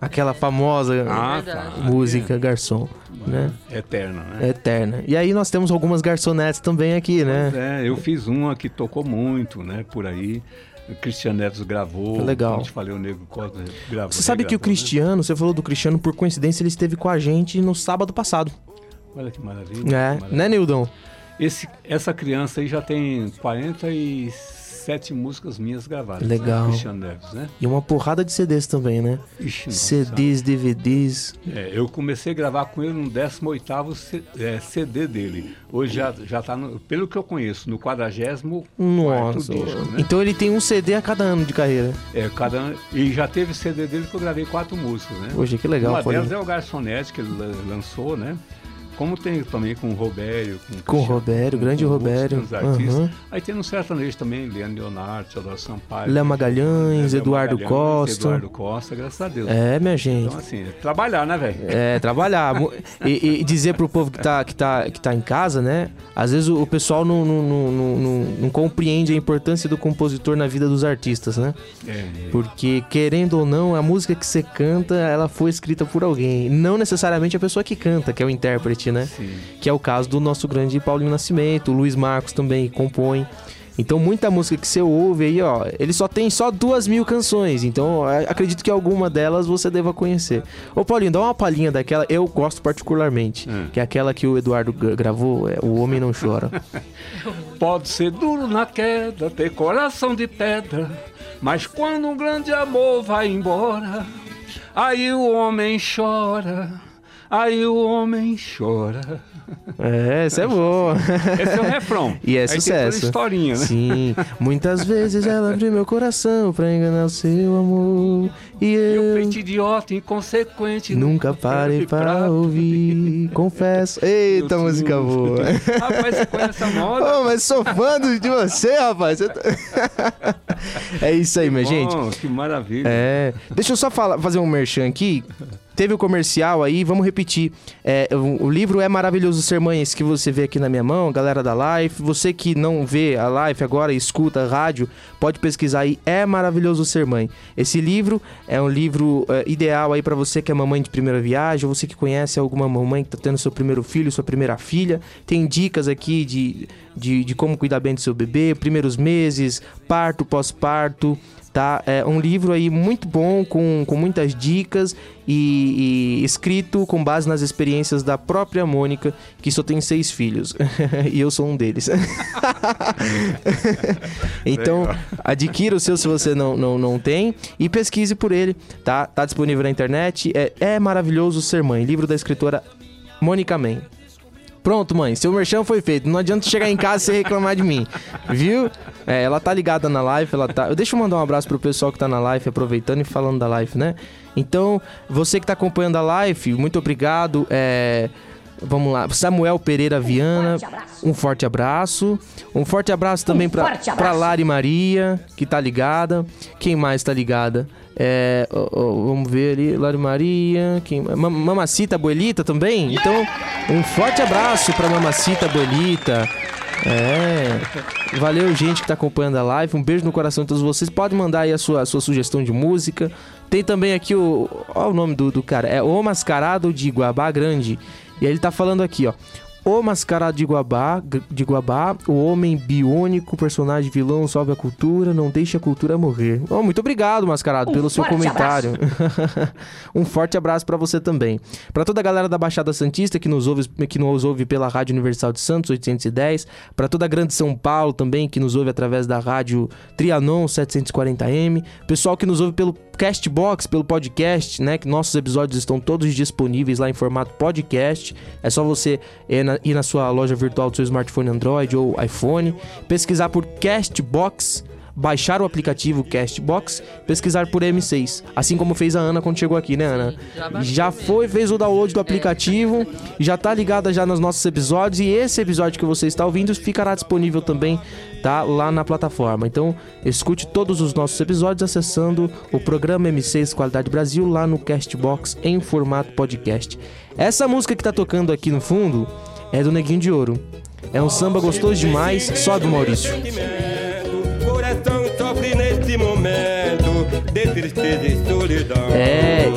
Aquela famosa Ah, tá. música Garçom, né? Eterna, né? Eterna. E aí nós temos algumas garçonetes também aqui, né? É, eu fiz uma que tocou muito, né? Por aí. Cristiano Neves gravou. Legal. Como eu te falei, o Negro gravou. Você sabe que o né? Cristiano, você falou do Cristiano, por coincidência, ele esteve com a gente no sábado passado. Olha que maravilha. É, que maravilha. né, Nildon? Esse, essa criança aí já tem 46 sete músicas minhas gravadas. Legal. Cristiano Neves, né? E uma porrada de CDs também, né? Ixi. CDs, DVDs. É, eu comecei a gravar com ele no 18º C- é, CD dele. Hoje já, já tá, no, pelo que eu conheço, no 44º Nossa. disco, né? Então ele tem um CD a cada ano de carreira. É, cada, ano- e já teve CD dele que eu gravei quatro músicas, né? Poxa, que legal, Uma delas é o Garçonete, que ele la- lançou, né? Como tem também com o Robério. Com, o Com o Robério, grande com Robério. outros artistas. Aham. Aí tem no sertanejo também, Leandro Leonardo, Teodoro Sampaio. Léo Magalhães, Léo Eduardo Magalhães, Costa. Eduardo Costa, graças a Deus. É, minha gente. Então, assim, é trabalhar, né, velho? É, trabalhar. E, e dizer pro povo que tá, que, tá, que tá em casa, né? Às vezes o, o pessoal não, não, não, não, não- não compreende a importância do compositor na vida dos artistas, né? É. Porque, querendo ou não, a música que você canta, ela foi escrita por alguém. Não necessariamente a pessoa que canta, que é o intérprete, né? Sim. Que é o caso do nosso grande Paulinho Nascimento, o Luiz Marcos também, compõe. Então, muita música que você ouve aí, ó, ele só tem só duas mil canções. Então, acredito que alguma delas você deva conhecer. Ô, Paulinho, dá uma palhinha daquela, eu gosto particularmente. Que é aquela que o Eduardo gra- gravou, é O Homem Não Chora. Pode ser duro na queda, ter coração de pedra, mas quando um grande amor vai embora, aí o homem chora, aí o homem chora. É, essa é boa. Esse é o refrão. E é Aí tem sucesso. historinha, né? Sim. Muitas vezes ela abriu meu coração pra enganar o seu amor. E eu Feito idiota, inconsequente. nunca parei pra ouvir. Confesso. Eita, música boa. Rapaz, você conhece essa moda? Ô, mas sou fã de você, rapaz. É isso aí, minha gente. Bom, que maravilha. É. Deixa eu só falar, fazer um merchan aqui. Teve o comercial aí, vamos repetir. É, o, o livro é Maravilhoso Ser Mãe, esse que você vê aqui na minha mão, galera da live. Você que não vê a live agora, escuta rádio, pode pesquisar aí. É Maravilhoso Ser Mãe. Esse livro é um livro é, ideal aí pra você que é mamãe de primeira viagem, ou você que conhece alguma mamãe que tá tendo seu primeiro filho, sua primeira filha. Tem dicas aqui de, de, de como cuidar bem do seu bebê, primeiros meses, parto, pós-parto tá? É um livro aí muito bom, com, com muitas dicas e, e escrito com base nas experiências da própria Mônica, que só tem seis filhos. e eu sou um deles. então, adquira o seu se você não, não, não tem e pesquise por ele, tá? Tá disponível na internet. É, é maravilhoso ser mãe, livro da escritora Mônica Man. Pronto, mãe, seu merchan foi feito. Não adianta chegar em casa e reclamar de mim. Viu? É, ela tá ligada na live, ela tá. Deixa eu mandar um abraço pro pessoal que tá na live, aproveitando e falando da live, né? Então, você que tá acompanhando a live, muito obrigado. É. Vamos lá, Samuel Pereira Viana, um forte abraço. Um forte abraço também pra abraço. Lari Maria, que tá ligada. Quem mais tá ligada? É, ó, ó, vamos ver ali, Lari Maria, quem, Ma- Mamacita Abuelita também? Então, um forte abraço pra Mamacita Abuelita. É. Valeu, gente que tá acompanhando a live. Um beijo no coração de todos vocês. Pode mandar aí a sua, a sua sugestão de música. Tem também aqui o. Olha o nome do, do cara. É O Mascarado de Guabá Grande. E ele tá falando aqui, ó. O Mascarado de Guabá, de Guabá, o homem biônico, personagem vilão, salve a cultura, não deixe a cultura morrer. Oh, muito obrigado, Mascarado, Um pelo seu comentário. um forte abraço pra você também. Pra toda a galera da Baixada Santista que nos ouve, que nos ouve pela Rádio Universal de Santos 810, Pra toda a Grande São Paulo também que nos ouve através da Rádio Trianon 740M, pessoal que nos ouve pelo Castbox, pelo podcast, né, que nossos episódios estão todos disponíveis lá em formato podcast. É só você ir na, ir na sua loja virtual do seu smartphone Android ou iPhone, pesquisar por Castbox baixar o aplicativo Castbox, pesquisar por M6, assim como fez a Ana quando chegou aqui, né, Ana? Já foi, fez o download do aplicativo, já tá ligada já nos nossos episódios e esse episódio que você está ouvindo ficará disponível também, tá, lá na plataforma. Então, escute todos os nossos episódios acessando o programa M6 Qualidade Brasil lá no Castbox em formato podcast. Essa música que tá tocando aqui no fundo é do Neguinho de Ouro. É um samba gostoso demais, sobe Maurício. Momento de tristeza e solidão. É.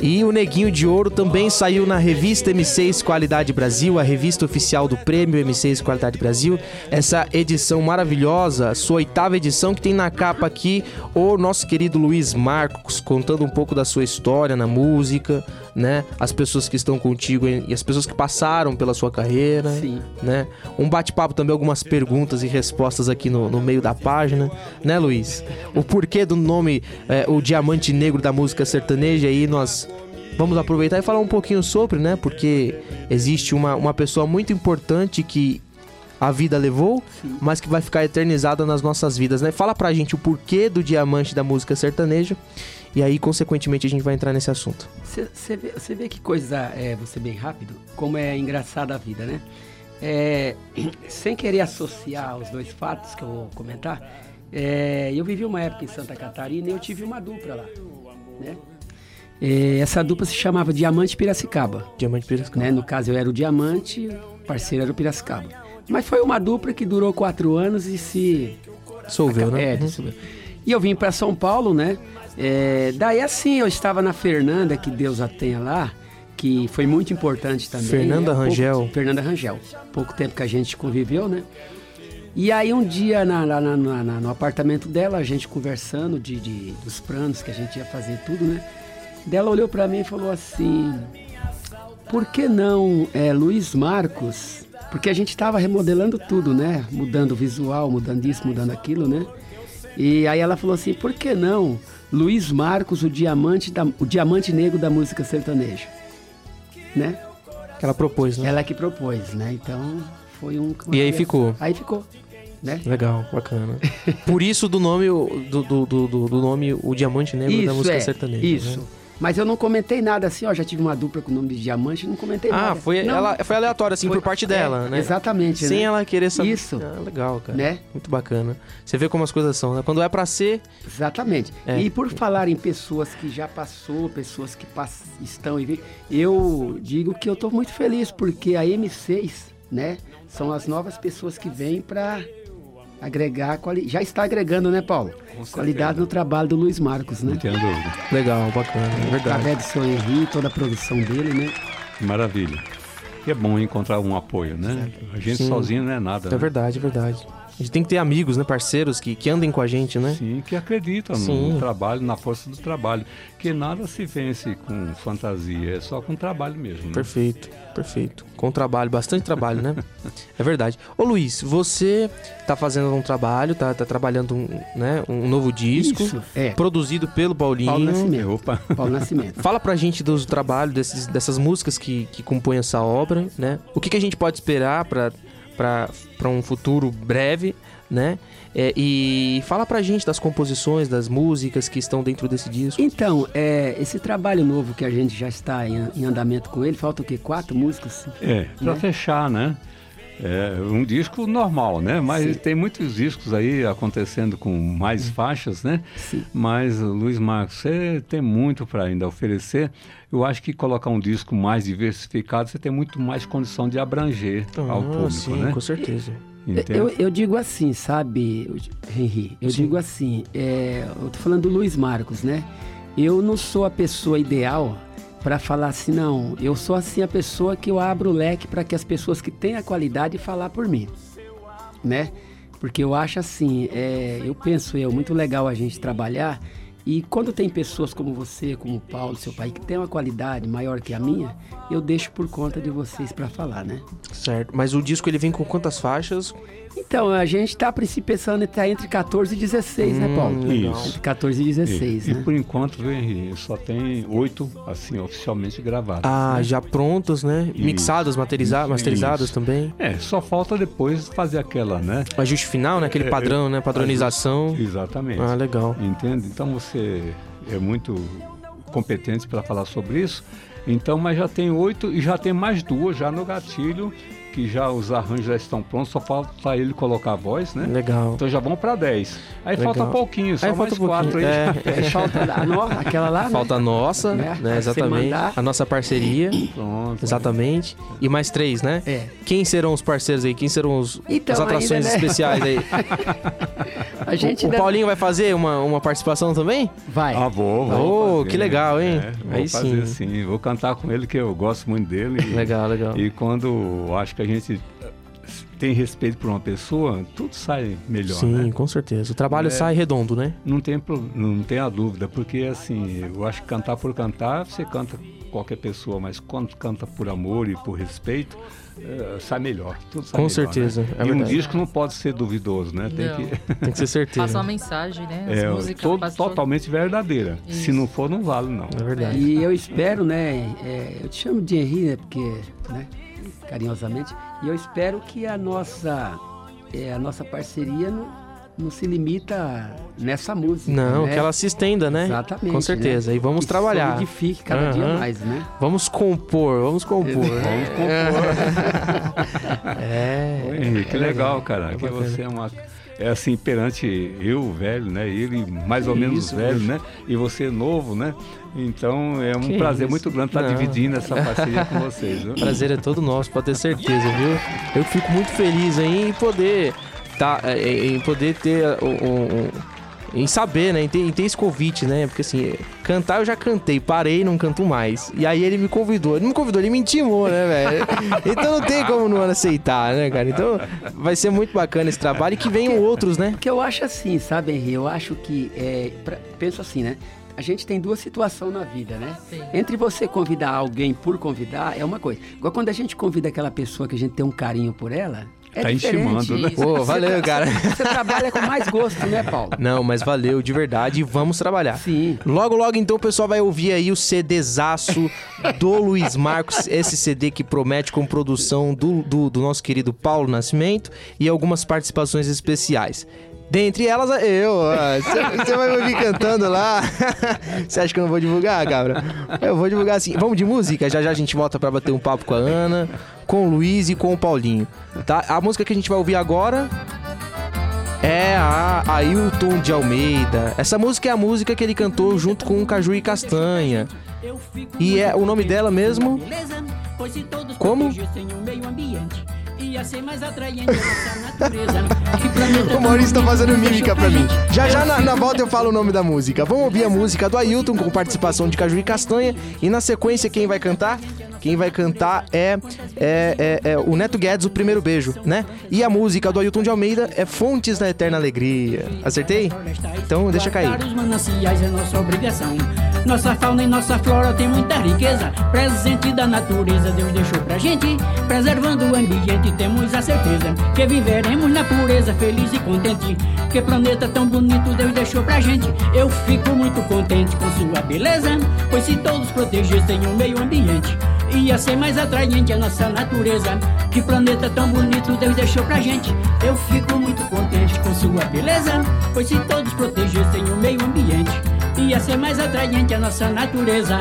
E o Neguinho de Ouro também saiu na revista M6 Qualidade Brasil, a revista oficial do prêmio M6 Qualidade Brasil. Essa edição maravilhosa, sua oitava edição, que tem na capa aqui o nosso querido Luiz Marcos, contando um pouco da sua história na música, né? As pessoas que estão contigo e as pessoas que passaram pela sua carreira, Sim. né? Um bate-papo também, algumas perguntas e respostas aqui no, no meio da página, né, Luiz? O porquê do nome, é, o Diamante Negro da música sertaneja, aí nós vamos aproveitar e falar um pouquinho sobre, né? Porque existe uma, uma pessoa muito importante que a vida levou, mas que vai ficar eternizada nas nossas vidas, né? Fala pra gente o porquê do diamante da música sertaneja e aí, consequentemente, a gente vai entrar nesse assunto. Você vê, cê vê que coisa, é, você bem rápido, como é engraçada a vida, né? É, sem querer associar os dois fatos que eu vou comentar, é, eu vivi uma época em Santa Catarina e eu tive uma dupla lá, né? É, essa dupla se chamava Diamante Piracicaba. Diamante Piracicaba. Né? No caso, eu era o Diamante, o parceiro era o Piracicaba. Mas foi uma dupla que durou quatro anos e se... Dissolveu, né? É, dissolveu. E eu vim para São Paulo, né? É, daí assim, eu estava na Fernanda, que Deus a tenha lá, que foi muito importante também. Fernanda né? Rangel. Pouco, Fernanda Rangel. Pouco tempo que a gente conviveu, né? E aí um dia na, na, na, na no apartamento dela, a gente conversando de, de, dos planos que a gente ia fazer tudo, né? Dela olhou para mim e falou assim: Por que não é, Luiz Marcos? Porque a gente estava remodelando tudo, né? Mudando o visual, mudando isso, mudando aquilo, né? E aí ela falou assim: Por que não Luiz Marcos, o diamante, da, o diamante negro da música sertaneja? Né? Que ela propôs, né? Ela que propôs, né? Então foi um. E aí ficou. Aí ficou. Né? Legal, bacana. Por isso do nome, do, do, do, do nome O Diamante Negro isso, da música é, sertaneja. Isso. Né? Mas eu não comentei nada assim, ó. Já tive uma dupla com o nome de Diamante, não comentei ah, nada. Ah, foi, não, ela, foi aleatório, assim, foi, por parte dela, é, né? Exatamente. Sem né? ela querer saber. Isso. Ah, legal, cara. Né? Muito bacana. Você vê como as coisas são, né? Quando é para ser. Exatamente. É. E por falar em pessoas que já passou, pessoas que pass... estão e eu digo que eu estou muito feliz porque a M6, né, são as novas pessoas que vêm para agregar quali... já está agregando, né, Paulo? Qualidade no trabalho do Luiz Marcos, né? Não tenho dúvida. Legal, bacana, é verdade. Através do seu Henri, toda a produção dele, né? Maravilha. E é bom encontrar um apoio, né? A gente Sim. sozinho não é nada. É né? verdade, é verdade. A gente tem que ter amigos, né, parceiros que, que andem com a gente, né? Sim, que acreditam Sim. no trabalho, na força do trabalho. Que nada se vence com fantasia, é só com trabalho mesmo. Né? Perfeito, perfeito. Com trabalho, bastante trabalho, né? É verdade. Ô Luiz, você tá fazendo um trabalho, tá, tá trabalhando um, né, um novo disco, Isso, é. produzido pelo Paulinho. Paulo Nascimento. Opa. Paulo Nascimento. Fala pra gente do trabalho desses, dessas músicas que, que compõem essa obra, né? O que, que a gente pode esperar pra, pra, pra um futuro breve, né? É, e fala pra gente das composições, das músicas que estão dentro desse disco. Então, é, esse trabalho novo que a gente já está em, em andamento com ele, falta o quê? Quatro músicas? É, pra Né? fechar, né? É um disco normal, né? Mas Sim. tem muitos discos aí acontecendo com mais faixas, né? Sim. Mas, Luiz Marcos, você tem muito para ainda oferecer. Eu acho que colocar um disco mais diversificado, você tem muito mais condição de abranger ao Ah, público, sim, né? com certeza. Entende? Eu, eu digo assim, sabe, Henri? Eu Sim. digo assim, é, eu tô falando do Luiz Marcos, né? Eu não sou a pessoa ideal para falar assim, não. Eu sou assim a pessoa que eu abro o leque para que as pessoas que têm a qualidade falar por mim, né? Porque eu acho assim, é, eu penso eu muito legal a gente trabalhar e quando tem pessoas como você, como o Paulo, seu pai, que tem uma qualidade maior que a minha, eu deixo por conta de vocês para falar, né? Certo. Mas o disco ele vem com quantas faixas? Então, a gente tá princípio pensando em estar entre 14 e 16, né, Hum, Paulo? legal. Entre 14 e 16, e, e né? por enquanto, viu, Henrique, só tem oito, assim, oficialmente gravados. Ah, né? já prontas, né? Isso. Mixadas, materiza- Isso. também. É, só falta depois fazer aquela, né? O ajuste final, né? Aquele É, padrão, né? Padronização. Exatamente. Ah, legal. Entende? Então você é muito competente para falar sobre isso. Então, mas já tem oito e já tem mais duas já no gatilho, que já os arranjos já estão prontos, só falta ele colocar a voz, né? Legal. Então já vão para 10. Aí Legal. falta pouquinho, só Aí mais falta um quatro pouquinho. aí. É. Aí falta a no- aquela lá, né? Falta a nossa, Né? né? Exatamente. A nossa parceria. Pronto. Exatamente. E mais três, né? É. Quem serão os parceiros aí? Quem serão os, Então, as atrações ainda, né? especiais aí? A gente o, o ainda- Paulinho vai fazer uma, uma participação também? Vai. Ah, vou, vou Oh, fazer. que legal, hein? É, vou Aí fazer sim. sim. Vou cantar com ele, que eu gosto muito dele. E- Legal, legal. E quando acho que a gente tem respeito por uma pessoa, tudo sai melhor, Sim, né? com certeza. O trabalho É. sai redondo, né? Não tem, não tem a dúvida, porque assim, eu acho que cantar por cantar, você canta qualquer pessoa, mas quando canta por amor e por respeito, eh, sai melhor. Tudo sai Com melhor, certeza, né? é e um verdade. disco não pode ser duvidoso, né? Tem Não. que. Tem que ser certeza. Passa uma mensagem, né? As É, músicas todo- passam- totalmente verdadeira. Se Isso. não for, não vale, não. É verdade. E eu espero, né? é, eu te chamo de Henri, né? Porque, né? Carinhosamente. E eu espero que a nossa, é, a nossa parceria não, não se limita nessa música. Não, né? que ela se estenda, né? Exatamente. Com certeza. né? E vamos Que trabalhar. solidifique cada dia Aham. mais, né? Vamos compor, vamos compor. Vamos é. Ô, Henrique, que é legal, cara. É que você é uma. É assim, perante eu, velho, né? Ele mais ou menos Isso, velho, né? E você novo, né? Então é um Que prazer isso. muito grande estar Não. dividindo essa parceria com vocês, viu? O prazer é todo nosso, pode ter certeza, viu? Eu fico muito feliz aí em poder tá, é, em poder ter um, um- em saber, né? Em ter, em ter esse convite, né? Porque assim, cantar eu já cantei, parei e não canto mais. E aí ele me convidou. Ele não me convidou, ele me intimou, né, velho? Então não tem como não aceitar, né, cara? Então vai ser muito bacana esse trabalho e que venham outros, né? Porque eu acho assim, sabe, Henri? Eu acho que. É, pra- penso assim, né? A gente tem duas situações na vida, né? Entre você convidar alguém por convidar é uma coisa. Agora, quando a gente convida aquela pessoa que a gente tem um carinho por ela. É Tá diferente. intimando, né? Pô, valeu, cara. Você trabalha com mais gosto, né, Paulo? Não, mas valeu, de verdade, e vamos trabalhar. Sim. Logo, logo, então, o pessoal vai ouvir aí o CDzaço do Luiz Marcos, esse CD que promete com produção do, do, do nosso querido Paulo Nascimento e algumas participações especiais. Dentre elas, eu. Você vai me ouvir cantando lá. Você acha que eu não vou divulgar, cabra? Eu vou divulgar sim. Vamos de música? Já já a gente volta pra bater um papo com a Ana, com o Luiz e com o Paulinho. Tá? A música que a gente vai ouvir agora é a Ailton de Almeida. Essa música é a música que ele cantou junto com o Caju e Castanha. E é o nome dela mesmo? Como? O Maurício tá fazendo mímica pra mim. Já já na, na volta eu falo o nome da música. Vamos ouvir a música do Ailton com participação de Caju e Castanha. E na sequência, quem vai cantar? Quem vai cantar é, é, é- é o Neto Guedes, o primeiro beijo, né? E a música do Ailton de Almeida é Fontes da Eterna Alegria. Acertei? Então deixa cair. É. Nossa fauna e nossa flora tem muita riqueza. Presente da natureza Deus deixou pra gente. Preservando o ambiente, temos a certeza que viveremos na pureza, feliz e contente. Que planeta tão bonito Deus deixou pra gente. Eu fico muito contente com sua beleza. Pois se todos protegessem o meio ambiente, ia ser mais atraente a nossa natureza. Que planeta tão bonito Deus deixou pra gente. Eu fico muito contente com sua beleza. Pois se todos protegessem o meio ambiente, ia ser mais atraente a nossa natureza.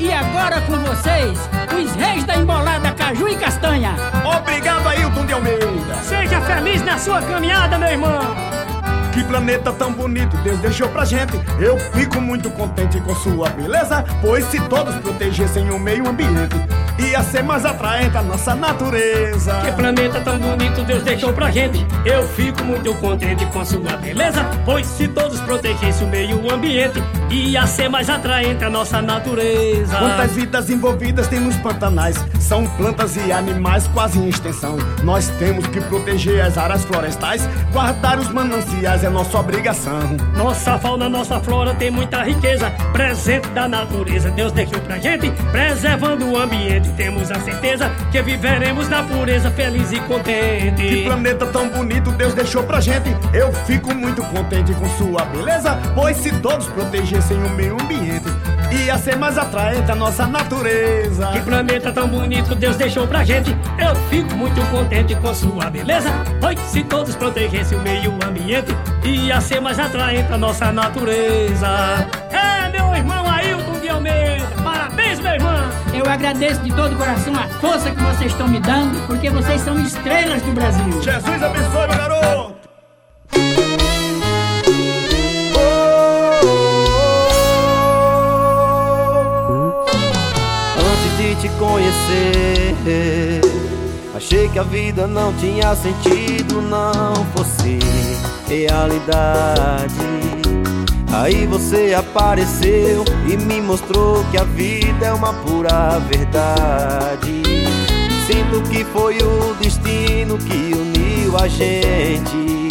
E agora com vocês, os reis da embolada Caju e Castanha. Obrigado, Ailton de Almeida. Seja feliz na sua caminhada, meu irmão. Que planeta tão bonito Deus deixou pra gente. Eu fico muito contente com sua beleza. Pois se todos protegessem o meio ambiente, ia ser mais atraente a nossa natureza. Que planeta tão bonito Deus deixou pra gente. Eu fico muito contente com sua beleza. Pois se todos protegessem o meio ambiente, ia ser mais atraente a nossa natureza. Quantas vidas envolvidas tem nos pantanais? São plantas e animais quase em extensão. Nós temos que proteger as áreas florestais, guardar os mananciais é nossa obrigação. Nossa fauna, nossa flora tem muita riqueza. Presente da natureza, Deus deixou pra gente. Preservando o ambiente, temos a certeza que viveremos na pureza, feliz e contente. Que planeta tão bonito Deus deixou pra gente. Eu fico muito contente com sua beleza. Pois se todos protegessem o meio ambiente, ia ser mais atraente a nossa natureza. Que planeta tão bonito Deus deixou pra gente. Eu fico muito contente com sua beleza. Pois se todos protegessem o meio ambiente, ia ser mais atraente a nossa natureza. É, meu irmão Ailton de Almeida. Parabéns, meu irmão. Eu agradeço de todo o coração a força que vocês estão me dando, porque vocês são estrelas do Brasil. Jesus abençoe, meu garoto. Te conhecer, achei que a vida não tinha sentido, não fosse realidade. Aí você apareceu e me mostrou que a vida é uma pura verdade. Sinto que foi o destino que uniu a gente.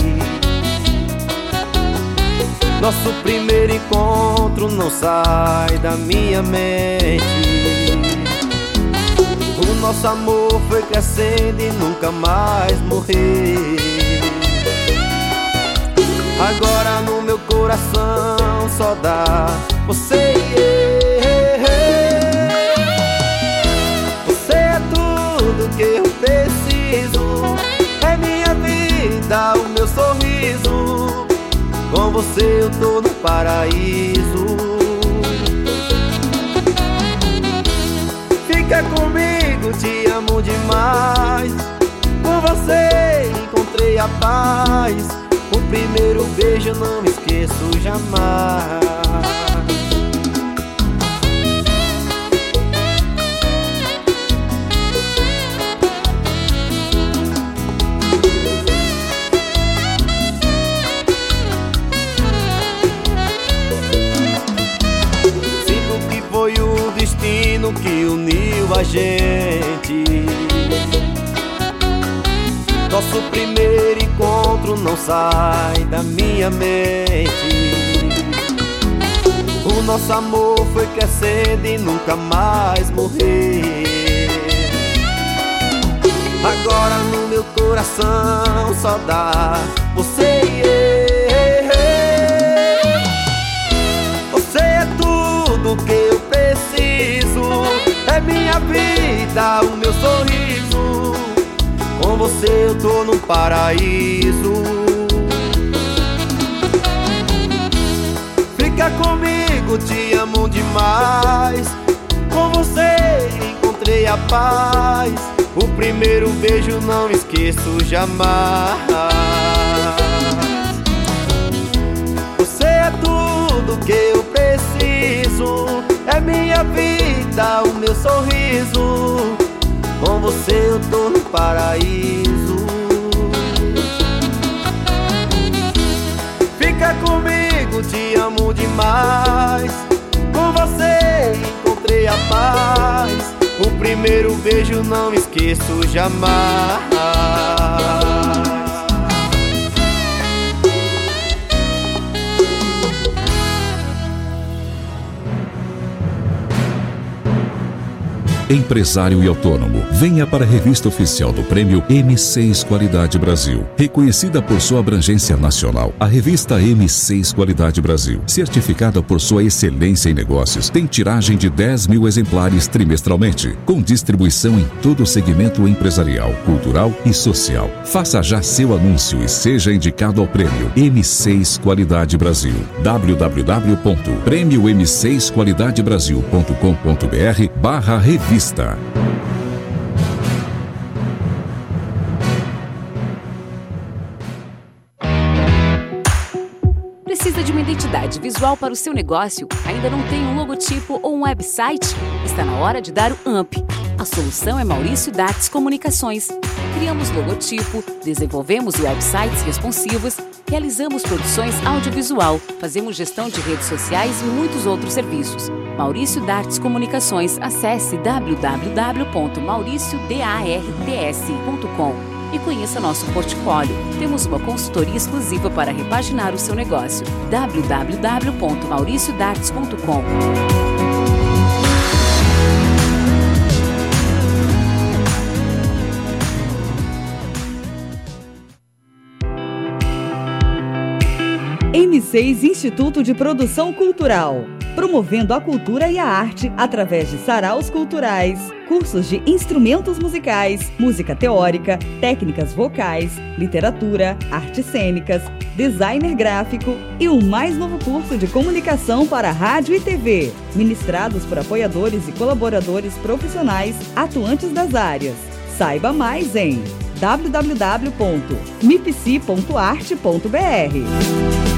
Nosso primeiro encontro não sai da minha mente. Nosso amor foi crescendo e nunca mais morreu. Agora no meu coração só dá você e eu. Você é tudo que eu preciso. É minha vida, o meu sorriso. Com você eu tô no paraíso. Fica comigo, te amo demais. Com você encontrei a paz. O primeiro beijo não me esqueço jamais. Que que a gente. Nosso primeiro encontro não sai da minha mente. O nosso amor foi crescendo e nunca mais morreu. Agora no meu coração só dá você e eu. Minha vida, o meu sorriso. Com você eu tô no paraíso. Fica comigo, te amo demais. Com você encontrei a paz. O primeiro beijo não esqueço jamais. Você é tudo que eu preciso. É minha vida, o meu sorriso. Com você eu tô no paraíso. Fica comigo, te amo demais. Com você encontrei a paz. O primeiro beijo não esqueço jamais. Empresário e autônomo, venha para a revista oficial do Prêmio M6 Qualidade Brasil. Reconhecida por sua abrangência nacional, a revista M6 Qualidade Brasil, certificada por sua excelência em negócios, tem tiragem de 10 mil exemplares trimestralmente, com distribuição em todo o segmento empresarial, cultural e social. Faça já seu anúncio e seja indicado ao Prêmio M6 Qualidade Brasil. www.prêmio-m6qualidadebrasil.com.br barra revista. Precisa de uma identidade visual para o seu negócio? Ainda não tem um logotipo ou um website? Está na hora de dar o UMP. A solução é Maurício Dates Comunicações. Criamos logotipo, desenvolvemos websites responsivos, realizamos produções audiovisual, fazemos gestão de redes sociais e muitos outros serviços. Maurício Dartes Comunicações. Acesse www.mauriciodarts.com e conheça nosso portfólio. Temos uma consultoria exclusiva para repaginar o seu negócio. www.mauriciodartes.com M6 Instituto de Produção Cultural. Promovendo a cultura e a arte através de saraus culturais, cursos de instrumentos musicais, música teórica, técnicas vocais, literatura, artes cênicas, designer gráfico e o mais novo curso de comunicação para rádio e TV, ministrados por apoiadores e colaboradores profissionais atuantes das áreas. Saiba mais em www.mipc.arte.br.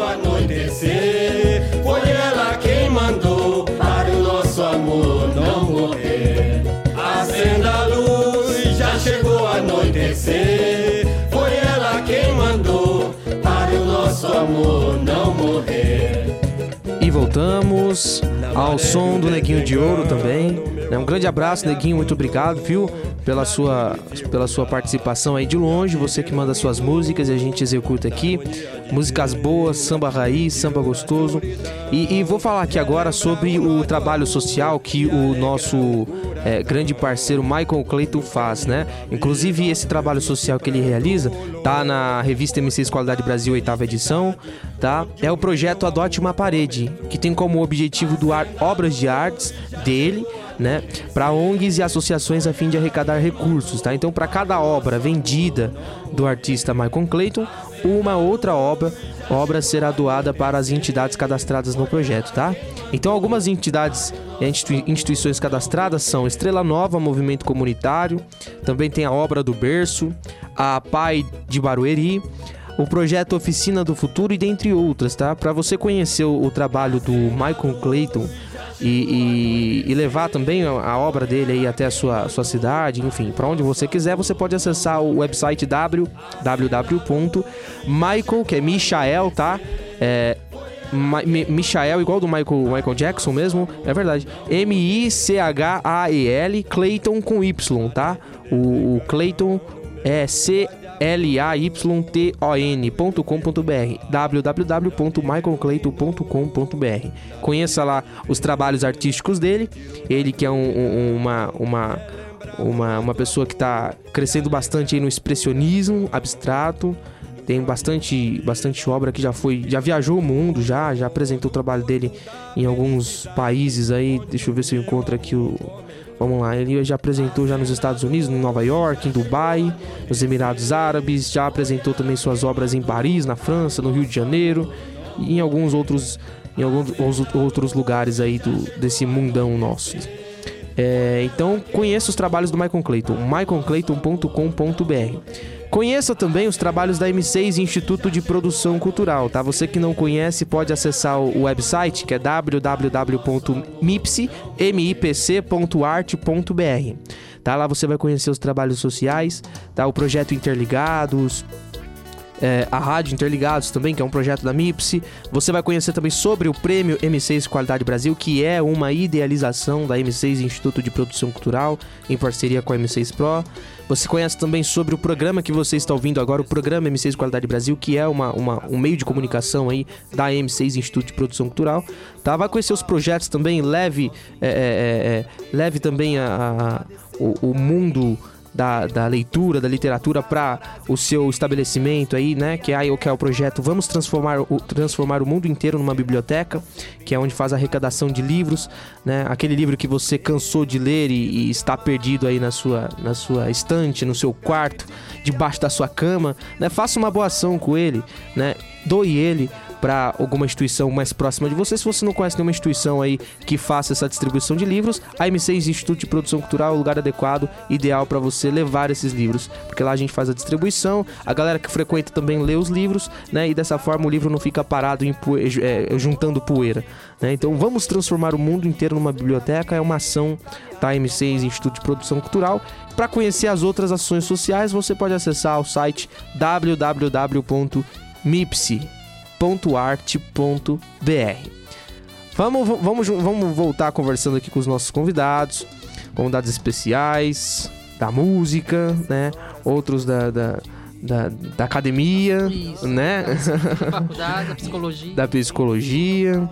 O anoitecer foi ela quem mandou para o nosso amor não morrer. Acenda a luz, já chegou a anoitecer. Foi ela quem mandou para o nosso amor não voltamos ao som do Neguinho de Ouro também. Né? Um grande abraço, Neguinho, muito obrigado, viu? Pela sua, pela sua participação aí de longe, você que manda suas músicas e a gente executa aqui. Músicas boas, samba raiz, samba gostoso. E, e vou falar aqui agora sobre o trabalho social que o nosso é, grande parceiro Michael Clayton faz, né? Inclusive, esse trabalho social que ele realiza tá na revista M6 Qualidade Brasil, oitava edição, tá? É o projeto Adote uma Parede, que tem como objetivo doar obras de artes dele né, para ONGs e associações a fim de arrecadar recursos, tá? Então, para cada obra vendida do artista Michael Clayton, uma outra obra, obra será doada para as entidades cadastradas no projeto, tá? Então, algumas entidades e institui- instituições cadastradas são Estrela Nova, Movimento Comunitário, também tem a Obra do Berço, a Pai de Barueri, o projeto Oficina do Futuro e dentre outras, tá? Para você conhecer o, o trabalho do Michael Clayton e, e- e levar também a, a obra dele aí até a sua, sua cidade, enfim, para onde você quiser, você pode acessar o website www.michael, que é Michael, tá? É, Ma- Mi- Michael, igual do Michael, Michael Jackson mesmo, é verdade. M-I-C-H-A-E-L, Clayton com Y, tá? O, o Clayton é C-L-A-Y-T-O-N.com.br www.michaelclayton.com.br Conheça lá os trabalhos artísticos dele. Ele que é um- um- uma, uma, uma, uma pessoa que está crescendo bastante no expressionismo abstrato. Tem bastante, bastante obra que já foi, já viajou o mundo, já, já apresentou o trabalho dele em alguns países aí. Deixa eu ver se eu encontro aqui o. Vamos lá, ele já apresentou já nos Estados Unidos, em Nova York, em Dubai, nos Emirados Árabes, já apresentou também suas obras em Paris, na França, no Rio de Janeiro e em alguns outros, em alguns os- outros lugares aí do, desse mundão nosso. É, então conheça os trabalhos do Michael Clayton, michaelclayton.com.br. Conheça também os trabalhos da M6 Instituto de Produção Cultural, tá? Você que não conhece pode acessar o website que é www.mipc.art.br. Tá? Lá você vai conhecer os trabalhos sociais, tá? O projeto Interligados, é, a Rádio Interligados também, que é um projeto da MIPSE. Você vai conhecer também sobre o Prêmio M6 Qualidade Brasil, que é uma idealização da M6 Instituto de Produção Cultural, em parceria com a M6 Pro. Você conhece também sobre o programa que você está ouvindo agora, o programa M6 Qualidade Brasil, que é uma, uma- um meio de comunicação aí da M6 Instituto de Produção Cultural. Tá? Vai conhecer os projetos também, leve, é, é, é, é, leve também a- a- o- o mundo da, da leitura, da literatura para o seu estabelecimento aí, né? Que é, que é o projeto Vamos Transformar o, transformar o Mundo Inteiro numa Biblioteca, que é onde faz a arrecadação de livros, né? Aquele livro que você cansou de ler e, e está perdido aí na sua, na sua estante, no seu quarto, debaixo da sua cama, né? Faça uma boa ação com ele, né? Doe ele para alguma instituição mais próxima de você. Se você não conhece nenhuma instituição aí que faça essa distribuição de livros, a M6 Instituto de Produção Cultural é o lugar adequado, ideal para você levar esses livros, porque lá a gente faz a distribuição, a galera que frequenta também lê os livros, né? E dessa forma o livro não fica parado é, juntando poeira, né? Então vamos transformar o mundo inteiro numa biblioteca, é uma ação da M6 Instituto de Produção Cultural. Para conhecer as outras ações sociais, você pode acessar o site www.mipse.art.br. Vamos, vamos, vamos voltar conversando aqui com os nossos convidados, convidados especiais da música, né? Outros da, da, da, da academia, Isso, né? Da faculdade, da psicologia. da psicologia.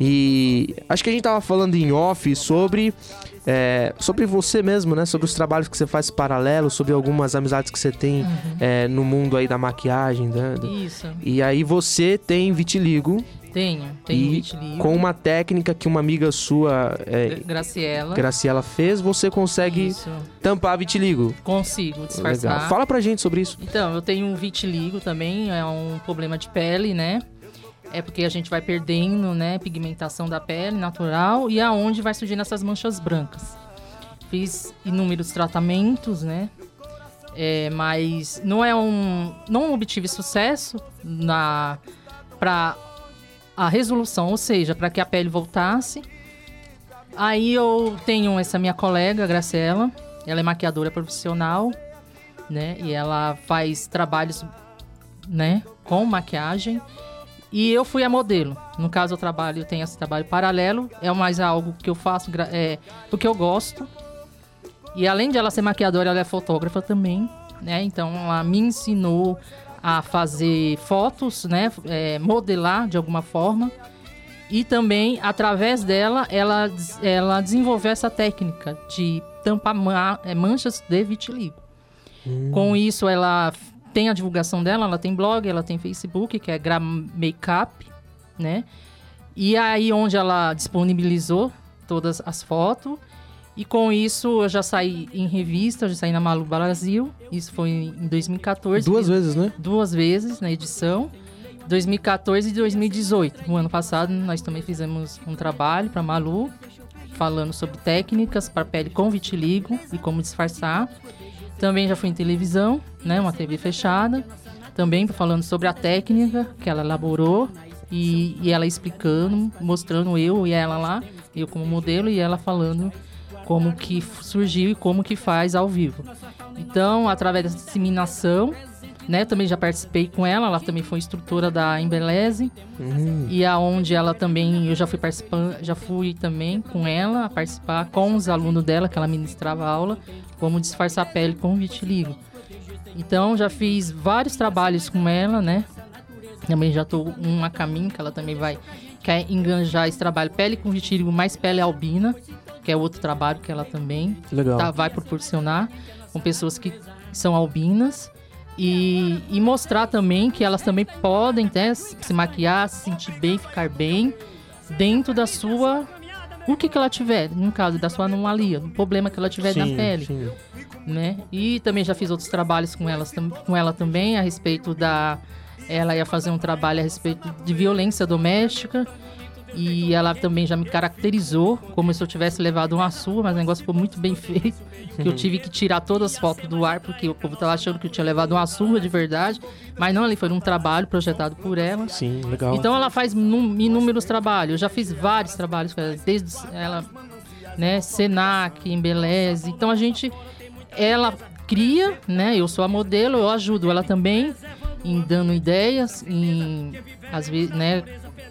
E acho que a gente tava falando em off sobre é, sobre você mesmo, né? Sobre os trabalhos que você faz paralelo, sobre algumas amizades que você tem é, no mundo aí da maquiagem, né? Isso. E aí você tem vitiligo. Tenho, tenho e vitiligo. com uma técnica que uma amiga sua, é, Graciela. Graciela, fez, você consegue Isso. tampar vitiligo. Consigo disfarçar. Legal. Fala pra gente sobre isso. Então, eu tenho um vitiligo também, é um problema de pele, né? É porque a gente vai perdendo, né, pigmentação da pele natural e aonde vai surgindo essas manchas brancas. Fiz inúmeros tratamentos, né? É, mas não é um, não obtive sucesso na para a resolução, ou seja, para que a pele voltasse. Aí eu tenho essa minha colega, Graciela, ela é maquiadora profissional, né? E ela faz trabalhos, né, com maquiagem. E eu fui a modelo. No caso, eu trabalho, eu tenho esse trabalho paralelo. É mais algo que eu faço é, porque eu gosto. E além de ela ser maquiadora, ela é fotógrafa também, né? Então, ela me ensinou a fazer fotos, né? É, modelar de alguma forma. E também, através dela, ela, ela desenvolveu essa técnica de tampar é, manchas de vitiligo. Com isso, ela tem a divulgação dela, ela tem blog, ela tem Facebook, que é Gra Makeup, né? E aí onde ela disponibilizou todas as fotos. E com isso eu já saí em revista, eu já saí na Malu Brasil. Isso foi em 2014. Duas vezes, né? Duas vezes na edição. 2014 e 2018. No ano passado nós também fizemos um trabalho para Malu falando sobre técnicas para pele com vitiligo e como disfarçar. Também já fui em televisão, né, uma TV fechada. Também falando sobre a técnica que ela elaborou e, e ela explicando, mostrando eu e ela lá, eu como modelo e ela falando como que surgiu e como que faz ao vivo. Então, através dessa disseminação, né, também já participei com ela, ela também foi instrutora da Embeleze e aonde ela também eu já fui participando, já fui também com ela a participar com os alunos dela que ela ministrava aula como disfarçar a pele com vitiligo. Então já fiz vários trabalhos com ela, né? Também já estou um a caminho que ela também vai quer enganjar esse trabalho pele com vitiligo mais pele albina, que é outro trabalho que ela também tá- vai proporcionar com pessoas que são albinas. E, e mostrar também que elas também podem né, se maquiar, se sentir bem, ficar bem dentro da sua. O que, que ela tiver, no caso da sua anomalia, o problema que ela tiver na Sim, pele. sim. Né? E também já fiz outros trabalhos com, elas, com ela também a respeito da. Ela ia fazer um trabalho a respeito de violência doméstica. E ela também já me caracterizou como se eu tivesse levado uma surra, mas o negócio ficou muito bem feito. Que eu tive que tirar todas as fotos do ar, porque o povo tava achando que eu tinha levado uma surra de verdade. Mas não, ali foi um trabalho projetado por ela. Sim, legal. Então ela faz inúmeros trabalhos. Eu já fiz vários trabalhos com ela, desde ela, né, Senac, Embeleze. Então a gente, ela cria, né? Eu sou a modelo, eu ajudo ela também em dando ideias, em às vezes, né?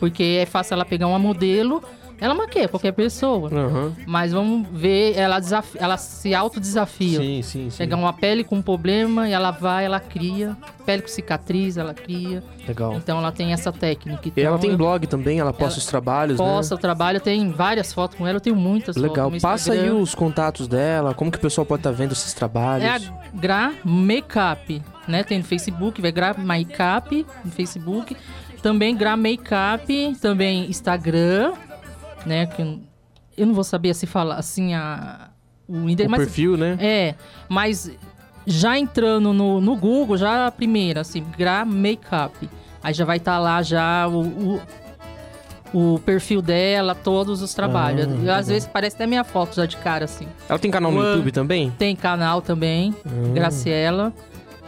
Porque é fácil ela pegar uma modelo, ela maquia qualquer pessoa. Aham. Mas vamos ver, ela, desafi- ela se autodesafia. Sim, sim, sim. Pegar uma pele com problema e ela vai, ela cria. Pele com cicatriz, ela cria. Legal. Então ela tem essa técnica. E ela Então, tem eu blog também, ela posta os trabalhos, Posta né? o trabalho, tem várias fotos com ela, eu tenho muitas Legal. Passa aí os contatos dela, como que o pessoal pode estar vendo esses trabalhos. É a Gra Makeup, né? Tem no Facebook, vai Gra Makeup no Facebook. Também Gra Makeup, também Instagram, né? Que eu- não vou saber se falar assim a o O mas- perfil, né? É, mas já entrando no, no Google, já a primeira, assim, Gra Makeup. Aí já vai estar lá já o, o, o perfil dela, todos os trabalhos. Ah, às vezes parece até minha foto já de cara, assim. Ela tem canal no Uma- YouTube também? Tem canal também. Ah. Graciela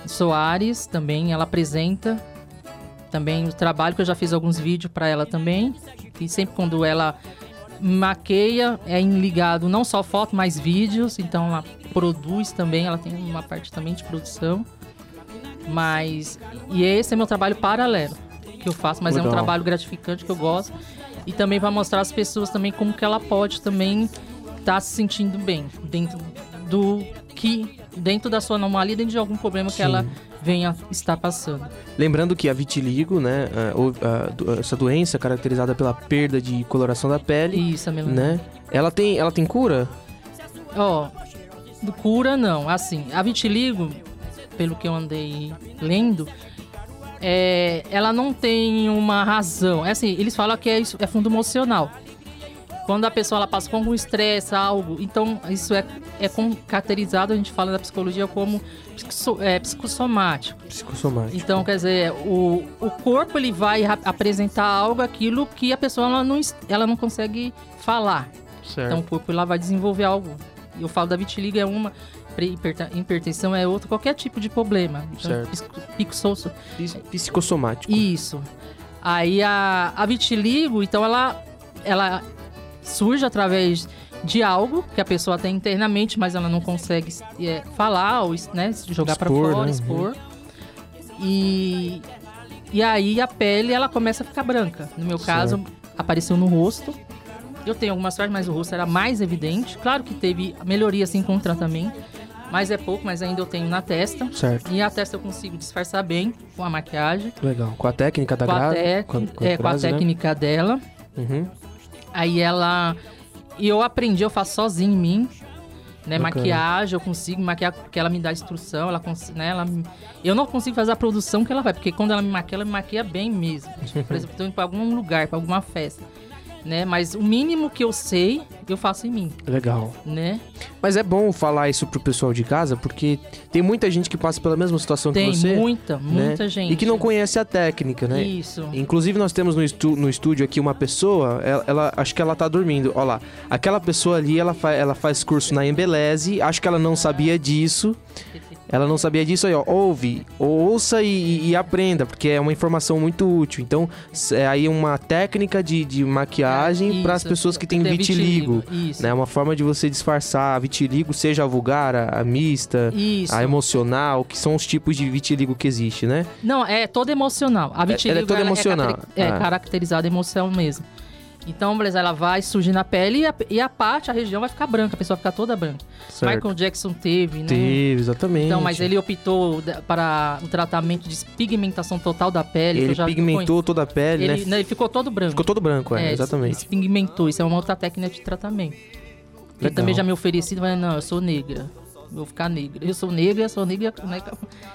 Soares também, ela apresenta também o trabalho, que eu já fiz alguns vídeos para ela também. E sempre quando ela maqueia, é em ligado não só foto, mas vídeos. Então ela produz também, ela tem uma parte também de produção. Mas. E esse é meu trabalho paralelo que eu faço, mas é um Legal. trabalho gratificante que eu gosto. E também para mostrar às pessoas também como que ela pode também estar se sentindo bem dentro do que dentro da sua anomalia, dentro de algum problema que Sim. ela venha estar passando. Lembrando que a vitiligo, né, a- a essa doença caracterizada pela perda de coloração da pele, Isso, a melanina. né? Ela tem, ela tem cura? Ó, do cura não. Assim, a vitiligo, pelo que eu andei lendo, é, ela não tem uma razão. É assim, eles falam que é, isso, é fundo emocional. Quando a pessoa ela passa com algum estresse, algo, então isso é, é caracterizado, a gente fala da psicologia como psicosso- é, psicossomático. Psicossomático. Então, quer dizer, o, o corpo ele vai apresentar algo, aquilo que a pessoa ela não, ela não consegue falar. Certo. Então o corpo lá vai desenvolver algo. E Eu falo da vitiligo é uma, hipertensão é outra, qualquer tipo de problema. Então, Certo. Psicossomático. Isso. Aí a, a vitiligo, então ela, ela surge através de algo que a pessoa tem internamente, mas ela não consegue é, falar ou né, jogar para fora, né? expor. E E aí a pele ela começa a ficar branca. No meu caso, apareceu no rosto. Eu tenho algumas sorte, mas o rosto era mais evidente. Claro que teve melhoria assim com o tratamento. Mas é pouco, mas ainda eu tenho na testa. Certo. E a testa eu consigo disfarçar bem com a maquiagem. Legal. Com a técnica da com, a tec- com, com a é, com a né? técnica dela. Uhum. Aí ela. E eu aprendi, eu faço sozinho em mim. Né, Bacana. maquiagem, eu consigo maquiar porque ela me dá instrução, ela, né, ela Eu não consigo fazer a produção que ela vai, porque quando ela me maquia, ela me maquia bem mesmo. Tipo, por exemplo, tô indo pra algum lugar, pra alguma festa. Né? Mas o mínimo que eu sei, eu faço em mim. Legal. Né? Mas é bom falar isso pro pessoal de casa, porque tem muita gente que passa pela mesma situação Tem que você. muita, né? muita gente. E que não conhece a técnica, né? Isso. Inclusive, nós temos no, estu- no estúdio aqui uma pessoa, ela, ela- acho que ela tá dormindo. Olha lá, aquela pessoa ali, ela, fa ela faz curso na Embeleze, acho que ela não sabia disso. Ela não sabia disso aí, ó. Ouve, ouça e, e- aprenda, porque é uma informação muito útil. Então, é aí uma técnica de, de maquiagem para as pessoas que têm vitiligo. vitiligo, isso. Né? Uma forma de você disfarçar a vitiligo, seja a vulgar, a, a mista, Isso. a emocional, que são os tipos de vitiligo que existe, né? Não, é toda emocional. A vitiligo ela é toda emocional. caracteri- É, Ah. caracterizada emoção mesmo. Então, beleza, ela vai surgir na pele e a, e a parte, a região vai ficar branca, a pessoa vai ficar toda branca. Certo. Michael Jackson teve, né? Teve, exatamente. Então, mas ele optou para o tratamento de pigmentação total da pele. Ele pigmentou toda a pele, ele, né? não, ele ficou todo branco. Ficou todo branco, é, É, exatamente. Se pigmentou, isso é uma outra técnica de tratamento. Ele Legal. também já me oferecido, mas não, eu sou negra. Vou ficar negra. Eu sou negra, eu sou negra, né?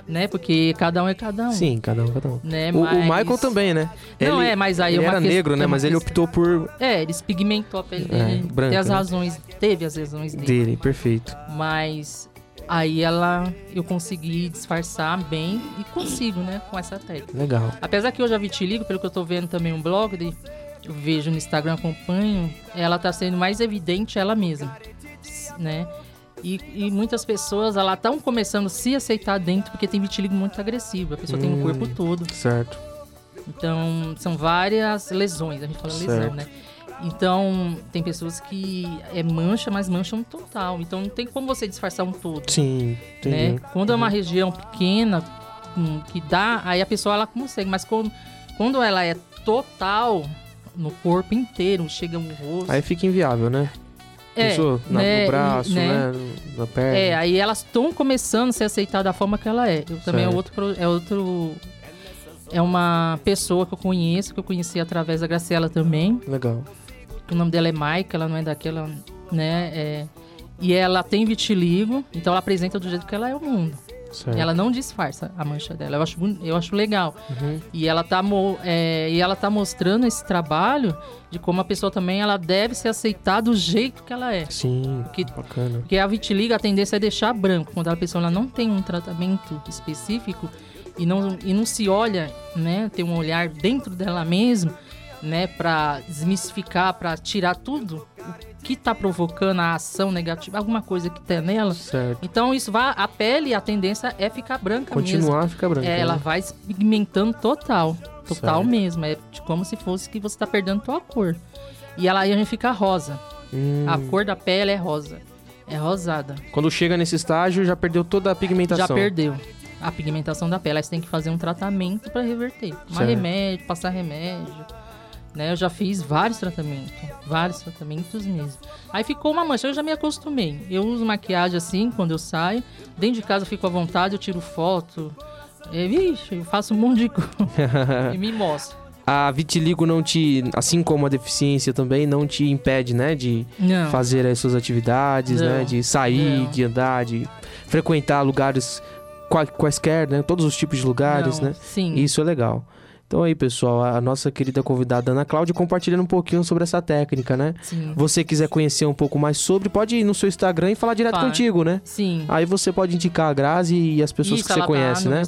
né? Porque cada um é cada um. Sim, cada um, cada um. Né, O, o mas- Michael também, né? Não, Ele- é, mas aí é ele era questão- negro, né? é Mas ele optou por É, eles pigmentou a pele É, dele. branca, tem as né? razões, teve as razões dele. dele, perfeito. Mas aí ela, eu consegui disfarçar bem e consigo, né? Com essa técnica. Legal. Apesar que eu já vitiligo, pelo que eu tô vendo também um blog, de, eu vejo no Instagram, acompanho, ela tá sendo mais evidente ela mesma, né? E, e muitas pessoas, ela estão começando a se aceitar dentro, porque tem vitiligo muito agressivo, a pessoa tem no Hum, corpo todo. Certo. Então, são várias lesões, a gente fala lesão, Certo. né? Então, tem pessoas que é mancha, mas mancham total. Então, não tem como você disfarçar um todo Sim, né? entendi. Quando é uma região pequena hum, que dá, aí a pessoa ela consegue, mas quando, quando ela é total no corpo inteiro, chega no rosto. Aí fica inviável, né? É, Pensou? Na- né, no braço, né? né? Na perna. É, aí elas estão começando a se aceitar da forma que ela é. Eu também é outro, é outro é uma pessoa que eu conheço, que eu conheci através da Graciela também. Legal. O nome dela é Maika, ela não é daquela, né? é- e ela tem vitiligo, então ela apresenta do jeito que ela é o mundo. Certo. Ela não disfarça a mancha dela. Eu acho, eu acho legal. Uhum. E ela tá é, e ela tá mostrando esse trabalho de como a pessoa também ela deve se aceitar do jeito que ela é. Sim, Porque, bacana. porque a vitiligo, a tendência é deixar branco. Quando a pessoa ela não tem um tratamento específico e não, e não se olha, né? Tem um olhar dentro dela mesmo, né? Pra desmistificar, pra tirar tudo que tá provocando a ação negativa, alguma coisa que tem nela. Certo. Então isso vai, a pele, a tendência é ficar branca Continuar mesmo. a ficar branca, É, ela né? vai se pigmentando total, total Certo. mesmo. É como se fosse que você tá perdendo tua cor. E ela aí a gente fica rosa. Hum. A cor da pele é rosa. É rosada. Quando chega nesse estágio, já perdeu toda a pigmentação. Já perdeu a pigmentação da pele. Aí você tem que fazer um tratamento para reverter. Tomar remédio, passar remédio. Né? Eu já fiz vários tratamentos. Vários tratamentos mesmo. Aí ficou uma mancha, eu já me acostumei. Eu uso maquiagem assim quando eu saio. Dentro de casa eu fico à vontade, eu tiro foto. É, vixe, eu faço um monte de coisa. e me mostro. A vitiligo não te, assim como a deficiência também, não te impede, né, de Não. fazer as suas atividades, Não. né, de sair, Não. de andar, de frequentar lugares qua- quaisquer, né, todos os tipos de lugares, né? sim. Isso é legal. Então aí, pessoal, a nossa querida convidada Ana Cláudia compartilhando um pouquinho sobre essa técnica, né? Sim. Você quiser conhecer um pouco mais sobre, pode ir no seu Instagram e falar direto contigo, né? Sim. Aí você pode indicar a Grazi e as pessoas Isso, que você tá conhece, né?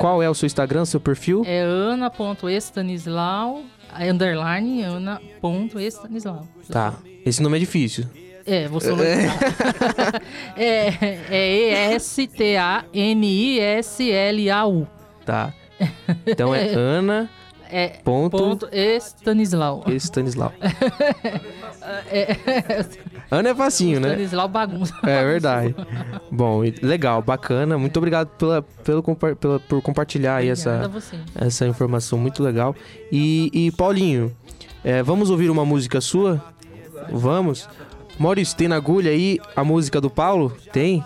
Qual é o seu Instagram, seu perfil? É ana.estanislau, underline ana.estanislau. Tá. Esse nome é difícil. É, vou soletrar. é, é E-S-T-A-N-I-S-L-A-U. Tá. Então é Ana. É Ponto. ponto Stanislau. Stanislau. é, Ana é facinho, né? Stanislau bagunça. É verdade. Bom, legal, bacana. Muito obrigado pela, pelo, pela- por compartilhar aí essa, essa informação muito legal. E, e, Paulinho, é, vamos ouvir uma música sua? Vamos. Maurício, tem na agulha aí a música do Paulo? Tem?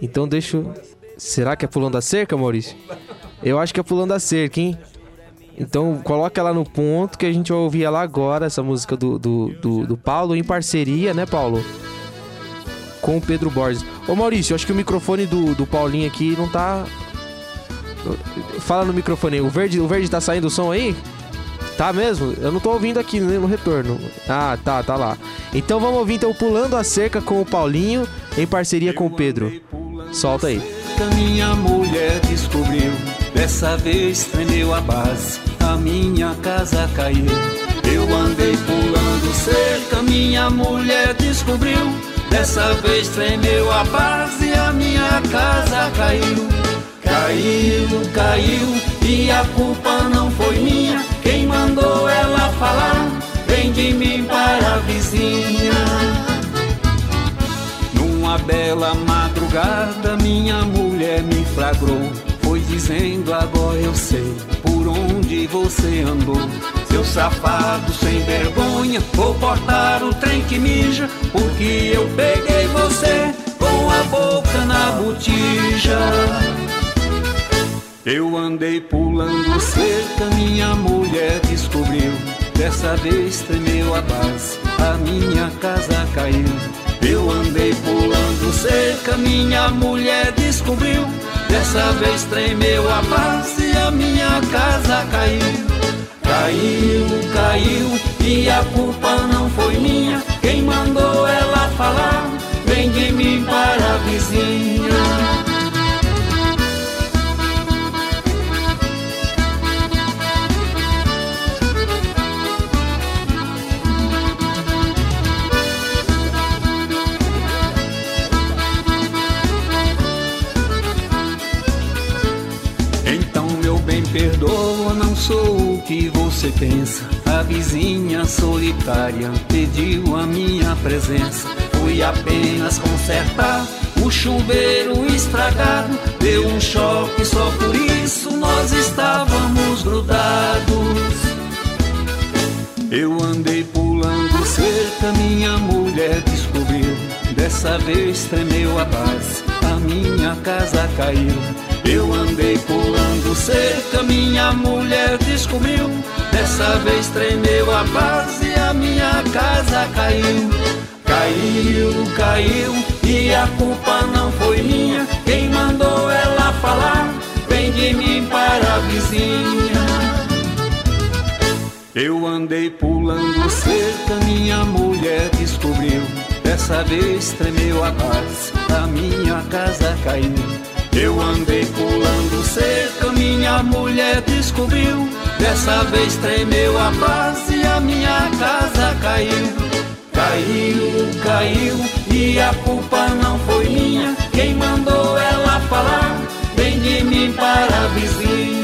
Então deixa. Será que é Pulando a Cerca, Maurício? Eu acho que é Pulando a Cerca, hein? Então coloca ela no ponto que a gente vai ouvir ela agora, essa música do, do, do, do Paulo, em parceria, né, Paulo? Com o Pedro Borges. Ô Maurício, eu acho que o microfone do, do Paulinho aqui não tá. Fala no microfone. O verde, o verde tá saindo o som aí? Tá mesmo? Eu não tô ouvindo aqui né, no retorno. Ah, tá, tá lá. Então vamos ouvir então Pulando a Cerca com o Paulinho em parceria com o Pedro. Solta aí. Minha mulher descobriu, dessa vez tremeu a base, a minha casa caiu. Eu andei pulando cerca, minha mulher descobriu, dessa vez tremeu a base, a minha casa caiu. Caiu, caiu, e a culpa não foi minha, quem mandou ela falar, vem de mim para a vizinha. Numa bela madrugada, minha mulher me flagrou. Dizendo: Agora eu sei por onde você andou. Seu safado sem vergonha, vou portar o trem que mija. Porque eu peguei você com a boca na botija. Eu andei pulando cerca, minha mulher descobriu. Dessa vez tremeu a base, a minha casa caiu. Eu andei pulando cerca, minha mulher descobriu. Dessa vez tremeu a base, a minha casa caiu. Caiu, caiu, e a culpa não foi minha. Quem mandou ela falar, vem de mim para a vizinha. Que você pensa. A vizinha solitária pediu a minha presença. Fui apenas consertar o chuveiro estragado. Deu um choque, só por isso nós estávamos grudados. Eu andei pulando cerca, minha mulher descobriu. Dessa vez tremeu a base, a minha casa caiu. Eu andei pulando cerca, minha mulher descobriu. Dessa vez tremeu a base, a minha casa caiu. Caiu, caiu, e a culpa não foi minha. Quem mandou ela falar, vem de mim para a vizinha. Eu andei pulando cerca, minha mulher descobriu. Dessa vez tremeu a base, a minha casa caiu. Eu andei pulando cerca, minha mulher descobriu. Dessa vez tremeu a base, a minha casa caiu. Caiu, caiu, e a culpa não foi minha. Quem mandou ela falar, vem de mim para a vizinha.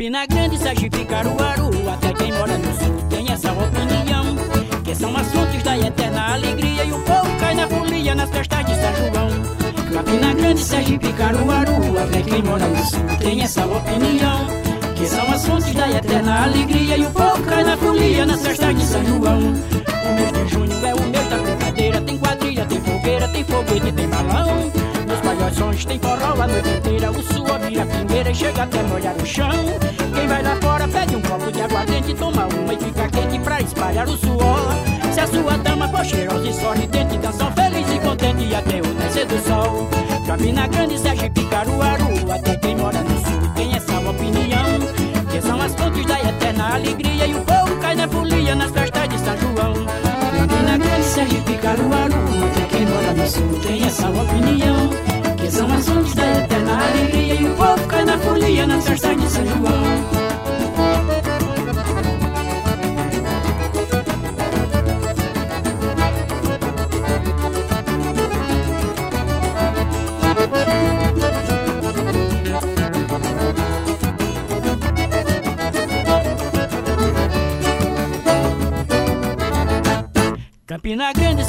Campina Grande, Sergipe, Caruaru, até quem mora no sul tem essa opinião. Que são assuntos da eterna alegria e o povo cai na folia nas festas de São João. Campina Grande, Sergipe, Caruaru, até quem mora no sul tem essa opinião. Que são assuntos da eterna alegria e o povo cai na folia nas festas de São João. O mês de junho é o mês da brincadeira, tem quadrilha, tem fogueira, tem foguete, tem balão. Nos palhações tem forró a noite inteira, o suor vira pingueira e chega até molhar o chão. Quem vai lá fora pede um copo de aguardente, toma uma e fica quente pra espalhar o suor. Se a sua dama for cheirosa e sorridente, dançam feliz e contente até o nascer do sol. Campina Grande, Sergipe, Caruaru, até quem mora no sul tem essa opinião. Que são as fontes da eterna alegria e o povo cai na folia nas festas de São João. Campina Grande, Sergipe, Caruaru, até quem mora no sul tem essa opinião. Eterna alegria e o povo cai na folia nas festas de São João. Campina Grande,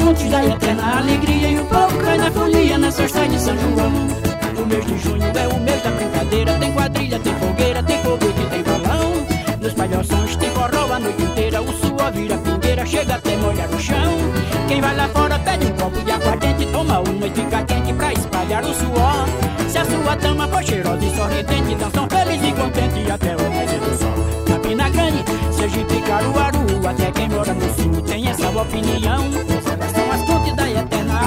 Que são as fontes da eterna alegria e o povo cai na folia nas festas de São João. O mês de junho é o mês da brincadeira, tem quadrilha, tem fogueira, tem foguete, tem balão. Nos palhações tem forró a noite inteira, o suor vira pingueira, chega até molhar o chão. Quem vai lá fora pede um copo de aguardente, toma uma e fica quente pra espalhar o suor. Se a sua dama for cheirosa e sorridente, dançam feliz e contente até o mês do sol. Campina Grande, Sergipe, Caruaru, até quem mora no sul tem essa opinião.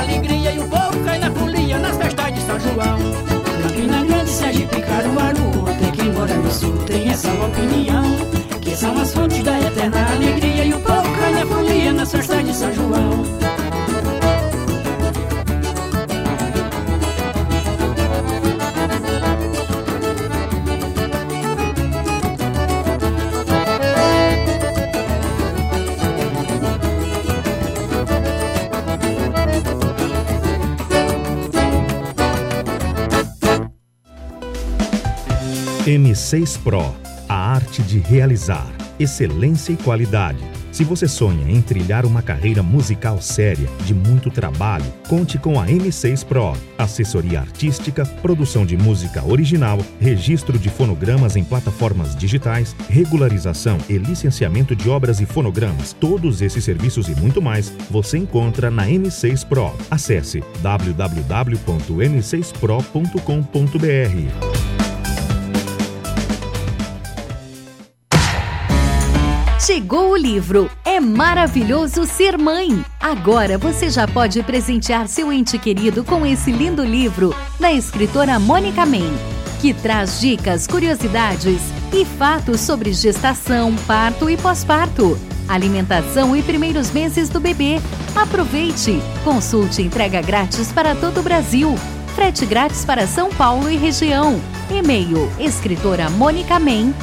Alegria e o povo cai na folia nas festas de São João. Campina Grande, Sergipe, Caruaru, até quem mora no sul tem essa opinião. Que são as fontes da eterna alegria e o povo cai na folia nas festas de São João. M6 Pro, a arte de realizar, excelência e qualidade. Se você sonha em trilhar uma carreira musical séria, de muito trabalho, conte com a M6 Pro. Assessoria artística, produção de música original, registro de fonogramas em plataformas digitais, regularização e licenciamento de obras e fonogramas. Todos esses serviços e muito mais você encontra na M6 Pro. Acesse www.m6pro.com.br. Chegou o livro É Maravilhoso Ser Mãe. Agora você já pode presentear seu ente querido com esse lindo livro da escritora Mônica Men, que traz dicas, curiosidades e fatos sobre gestação, parto e pós-parto, alimentação e primeiros meses do bebê. Aproveite! Consulte entrega grátis para todo o Brasil. Frete grátis para São Paulo e região. E-mail escritora Mônica Men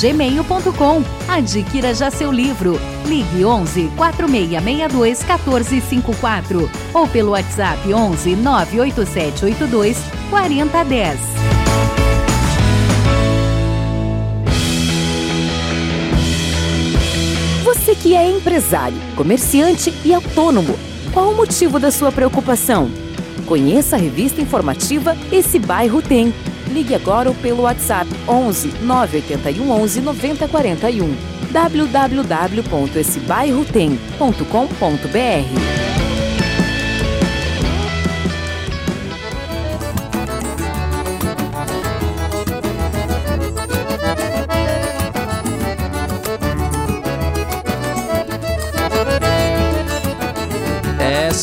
gmail.com. Adquira já seu livro. Ligue 11 4662 1454 ou pelo WhatsApp 11 98782 4010. Você que é empresário, comerciante e autônomo, qual o motivo da sua preocupação? Conheça a revista informativa Esse Bairro Tem. Ligue agora ou pelo WhatsApp 11 981 11 9041 www.essebairrotem.com.br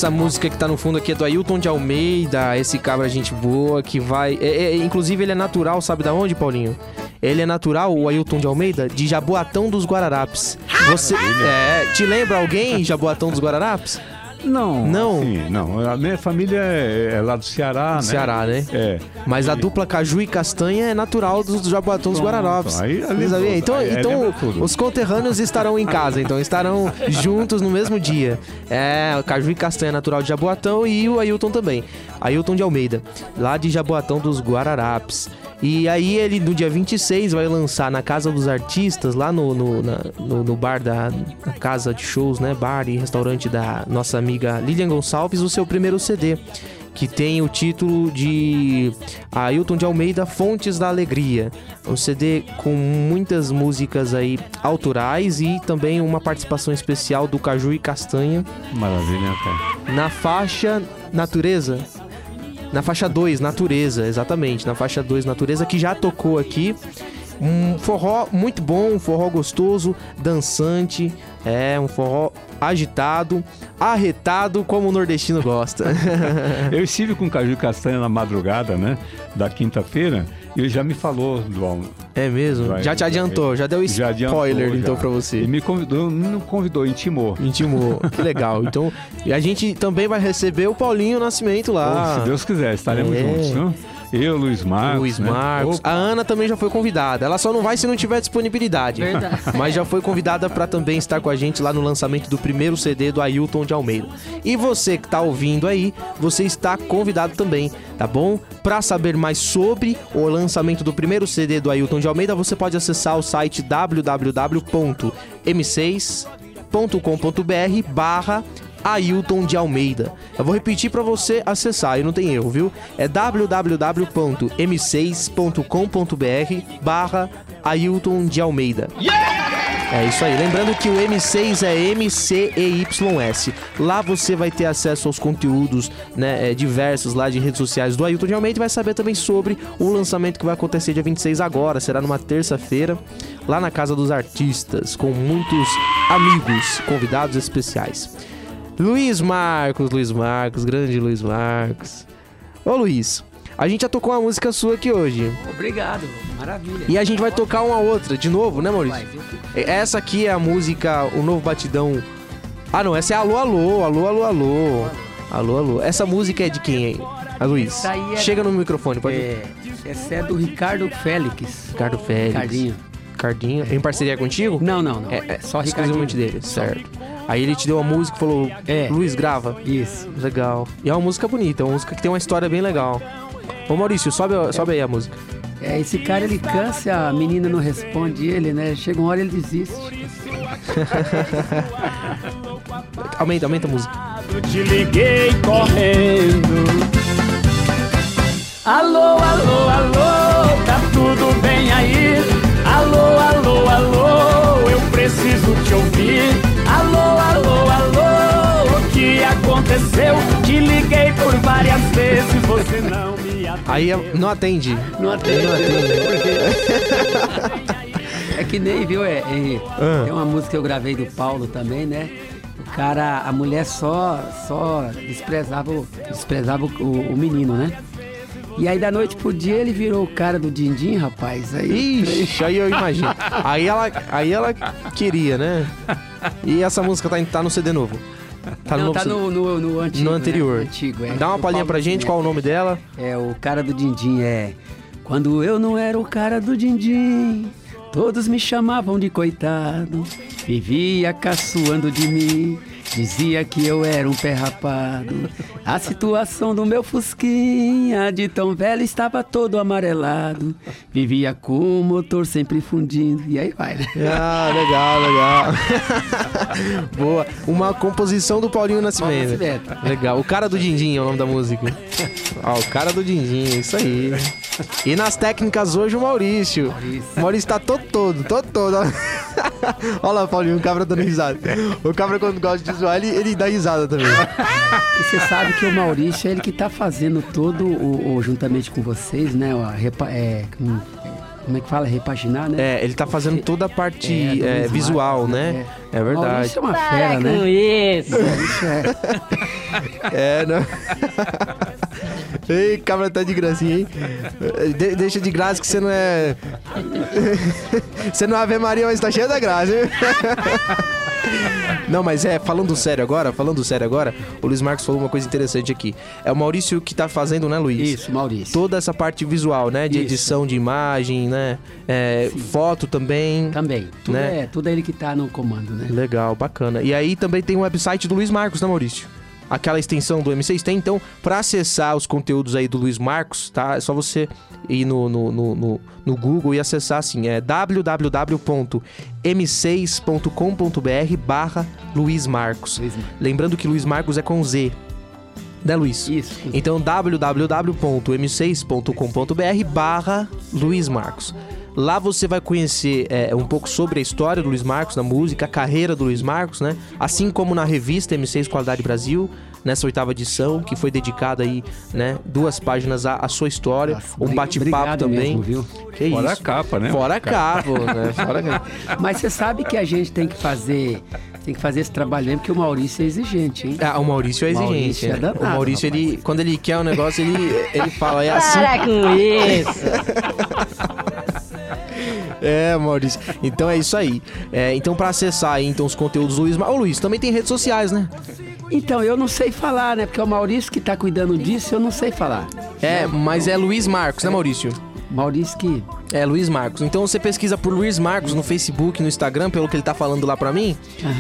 Essa música que tá no fundo aqui é do Ailton de Almeida, esse cabra gente boa que vai. é- é- inclusive, ele é natural, sabe da onde, Paulinho? Ele é natural, o Ailton de Almeida, de Jaboatão dos Guararapes. Você. É, te lembra alguém, Jaboatão dos Guararapes? Não. Não? Sim, não. A minha família é, é lá do Ceará, né? Ceará, né? É. Mas a dupla caju e castanha é natural dos do Jaboatão dos Guararapes. aí- sabia? Então, aí- aí então tudo. os conterrâneos estarão em casa, então estarão juntos no mesmo dia. É, caju e castanha é natural de Jaboatão e o Ailton também. Ailton de Almeida, lá de Jaboatão dos Guararapes. E aí ele, no dia 26, vai lançar na Casa dos Artistas, lá no, no, na- no- no bar da casa de shows, né? Bar e restaurante da nossa amiga Lilian Gonçalves, o seu primeiro CD que tem o título de Ailton de Almeida Fontes da Alegria. Um CD com muitas músicas aí autorais e também uma participação especial do Caju e Castanha Maravilha, cara? na faixa Natureza. Na faixa 2, Natureza, exatamente. Na faixa 2, Natureza, que já tocou aqui. Um forró muito bom, um forró gostoso, dançante, é um forró agitado, arretado, como o nordestino gosta. Eu estive com o Caju Castanha na madrugada, né? Da quinta-feira, ele já me falou do É mesmo? Vai, já te adiantou, já deu Já spoiler adiantou, então já. pra você. E me convidou, não convidou, intimou. Intimou, que legal. Então, e a gente também vai receber o Paulinho Nascimento lá. Se Deus quiser, estaremos É. juntos, viu? Eu, Luiz Marcos. Luiz né? Marcos. Opa, A Ana também já foi convidada. Ela só não vai se não tiver disponibilidade. Verdade. Mas já foi convidada para também estar com a gente lá no lançamento do primeiro CD do Ailton de Almeida. E você que tá ouvindo aí, você está convidado também, tá bom? Para saber mais sobre o lançamento do primeiro CD do Ailton de Almeida, você pode acessar o site www.m6.com.br barra Ailton de Almeida. Eu vou repetir para você acessar, aí não tem erro, viu? É www.m6.com.br barra Ailton de Almeida. É isso aí. Lembrando que o M6 é M-C-E-Y-S. Lá você vai ter acesso aos conteúdos né, é, diversos lá de redes sociais do Ailton de Almeida e vai saber também sobre o lançamento que vai acontecer dia 26 agora. Será numa terça-feira, lá na Casa dos Artistas, com muitos amigos, convidados especiais. Luiz Marcos, Luiz Marcos, grande Luiz Marcos. Ô Luiz, a gente já tocou uma música sua aqui hoje. Obrigado, maravilha. E a gente vai tocar uma outra de novo, né, Maurício? Viu? Essa aqui é a música O Novo Batidão. Ah, não, essa é Alô, Alô, Alô, Alô, Alô. Alô, Alô. Essa música é de quem aí? A Luiz. É- Chega no microfone, pode. É, essa é do Ricardo Félix. Ricardo Félix. Ricardinho. Ricardinho. Em parceria contigo? Não, não, não. É, é Só exclusivamente Ricardinho. dele, certo. Aí ele te deu uma música e falou: É. Luiz, grava. Isso. Legal. E é uma música bonita, é uma música que tem uma história bem legal. Ô Maurício, sobe, sobe aí a música. É, esse cara ele cansa, a menina não responde ele, né? Chega uma hora ele desiste. Aumenta, aumenta a música. Te liguei correndo. Alô, alô, alô, tá tudo bem aí? Alô, alô, alô, eu preciso te ouvir. Aconteceu? Te liguei por várias vezes, você não me atendeu. Aí não atende. Não atende, Não atende. É que nem, viu? É, é- Ah. Tem uma música que eu gravei do Paulo também, né? O cara, a mulher só, só desprezava, o- desprezava o, o menino, né? E aí da noite pro dia ele virou o cara do din-din, rapaz. Aí, Ixi, aí eu imagino. Aí ela, aí ela queria, né? E essa música tá, tá no CD novo. Tá Não, novo tá no, no, no antigo. No né? anterior. Antigo, é. Dá uma palhinha pra gente, qual o nome dela? É, o cara do din-din é. Quando eu não era o cara do din-din, todos me chamavam de coitado. Vivia caçoando de mim, dizia que eu era um pé rapado. A situação do meu Fusquinha, de tão velho, estava todo amarelado. Vivia com o motor sempre fundindo. E aí vai, né? Ah, legal, legal. Boa. Uma composição do Paulinho Nascimento. Nascimento. Legal. O cara do Dindim é o nome da música. Ah, o cara do Dindim, isso aí. E nas técnicas hoje o Maurício. O Maurício tá todo todo, todo todo. Olha lá, Paulinho, o cabra dando risada. O cabra quando gosta de ele, ele dá risada também. E você sabe que o Maurício é ele que tá fazendo todo o, o- juntamente com vocês, né? o- a repa- é, como, como é que fala? Repaginar, né? É, ele tá fazendo toda a parte É, é, visual, Marcos, né? É, É. verdade. Maurício é uma fera, né? isso. Maurício é. É, não. Ei, cabra tá de gracinha, hein? De- deixa de graça que você não é. você não é Ave Maria, mas tá cheia da graça, hein? Não, mas é, falando sério agora, falando sério agora, o Luiz Marcos falou uma coisa interessante aqui. É o Maurício que tá fazendo, né, Luiz? Isso, Maurício. Toda essa parte visual, né? De Isso. edição de imagem, né? É, foto também. Também. Tudo, Né? é, tudo é ele que tá no comando, né? Legal, bacana. E aí também tem o website do Luiz Marcos, né, Maurício? Aquela extensão do M6 tem, então, para acessar os conteúdos aí do Luiz Marcos, tá? É só você ir no, no, no, no- no Google e acessar assim, é www.m6.com.br barra Luiz Marcos. Luiz Marcos. Lembrando que Luiz Marcos é com Z, né, Luiz? Isso. Então, www.m6.com.br barra Luiz Marcos. Lá você vai conhecer é, um pouco sobre a história do Luiz Marcos na música, a carreira do Luiz Marcos, né? Assim como na revista M6 Qualidade Brasil, nessa oitava edição, que foi dedicada aí, né, duas páginas à, à sua história, um Obri- bate-papo obrigado também. mesmo, viu? Que Fora isso. a capa, né? Fora a capa, né? Fora a capa. Mas você sabe que a gente tem que fazer, tem que fazer esse trabalho mesmo, porque o Maurício é exigente, hein? Ah, o Maurício é exigente. Maurício é né? danado, o Maurício, ele, quando ele quer um negócio, ele, ele fala, é assim. Para com isso! É, Maurício. Então é isso aí. É, então, pra acessar aí, então, os conteúdos do Luiz. Ô, Luiz, também tem redes sociais, né? Então, eu não sei falar, né? Porque é o Maurício que tá cuidando disso, eu não sei falar. É, mas é Luiz Marcos, né, Maurício? Maurício que. É, Luiz Marcos. Então você pesquisa por Luiz Marcos no Facebook, no Instagram, pelo que ele tá falando lá pra mim.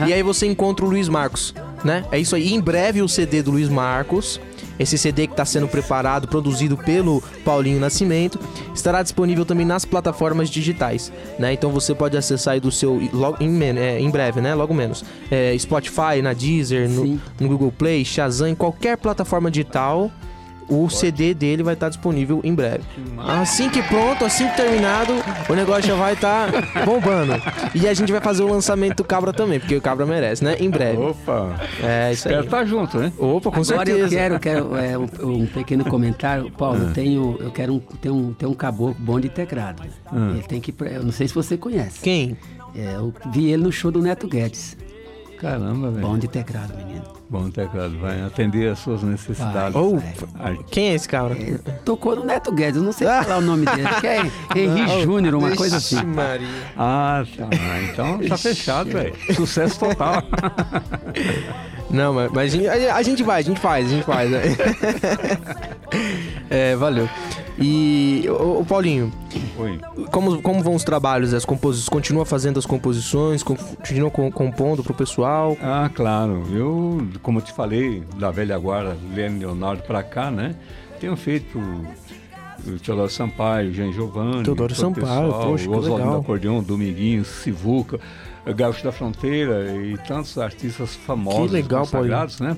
E aí você encontra o Luiz Marcos, né? É isso aí. E em breve o CD do Luiz Marcos, esse CD que tá sendo preparado, produzido pelo Paulinho Nascimento, estará disponível também nas plataformas digitais, né? Então você pode acessar aí do seu logo em, é, em breve, né? Logo menos. É, Spotify, na Deezer, no, no Google Play, Shazam, em qualquer plataforma digital. O CD dele vai estar disponível em breve. Assim que pronto, assim que terminado, o negócio já vai estar bombando. E a gente vai fazer o lançamento do Cabra também, porque o Cabra merece, né? Em breve. Opa! É, isso aí. Espero estar junto, né? Opa, com Agora certeza. eu quero, quero é, um, um pequeno comentário. Paulo, Ah. eu tenho, eu quero um, tem um, tem um caboclo bom de teclado. Ah. Ele tem que. ir pra- Eu não sei se você conhece. Quem? É, eu vi ele no show do Neto Guedes. Caramba, velho. Bom de teclado, menino. Bom teclado, vai atender as suas necessidades. Vai, Ou, Ai, quem é esse cabra? Tocou no Neto Guedes, eu não sei falar o nome dele. Que é Henri Júnior, uma coisa assim. Maria. Ah, tá. Então tá fechado, velho. Sucesso total. Não, mas, mas a, gente, a- a gente vai, a gente faz, a gente faz. né? é, valeu. E, ô, ô, Paulinho, Oi. como, como vão os trabalhos, as composições? Continua fazendo as composições? com- Continua com- compondo pro pessoal? Ah, claro. Eu, como eu te falei, da velha guarda, Leonardo pra cá, né? Tenho feito o Teodoro Sampaio, Jean Giovanni. Teodoro o Sampaio, poxa, que o Oswaldo do Acordeão, Dominguinhos, Sivuca, Gaúcho da Fronteira e tantos artistas famosos, Que legal, consagrados, né?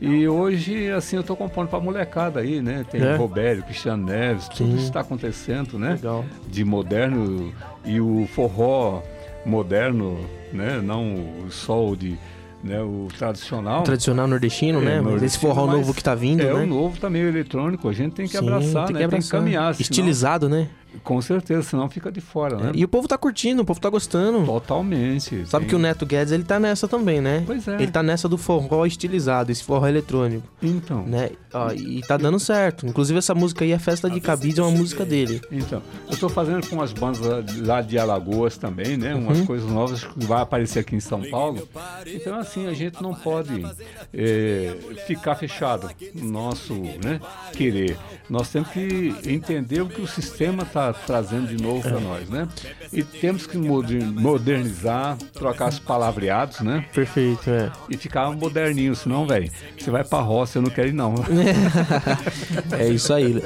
E hoje, assim, eu tô compondo pra molecada aí, né? Tem É? Robério, Cristiano Neves, tudo Sim. isso está acontecendo, né? Legal. De moderno e o forró moderno, né? Não o sol de, né? O tradicional. O tradicional nordestino, né? Mas nordestino, esse forró novo que tá vindo, é, né? o novo também, o eletrônico, a gente tem que Sim, abraçar, tem né? que Tem que abraçar. caminhar. senão- Estilizado, né? Com certeza, senão fica de fora, né? E o povo tá curtindo, o povo tá gostando. Totalmente. Sabe que o Neto Guedes, ele tá nessa também, né? Pois é. Ele tá nessa do forró estilizado, esse forró eletrônico. Então. Né? Ó, e tá dando certo. Inclusive, essa música aí, a Festa de Cabide, é uma música dele. Então, eu estou fazendo com umas bandas lá- de Alagoas também, né? Umas Uhum. coisas novas que vai aparecer aqui em São Paulo. Então, assim, a gente não pode é, ficar fechado no nosso né, querer. Nós temos que entender o que o sistema está trazendo de novo para nós, né? E temos que moder- modernizar, trocar os palavreados, né? Perfeito, é. E ficar moderninho, senão, velho, você vai pra roça, eu não quero ir não. É isso aí.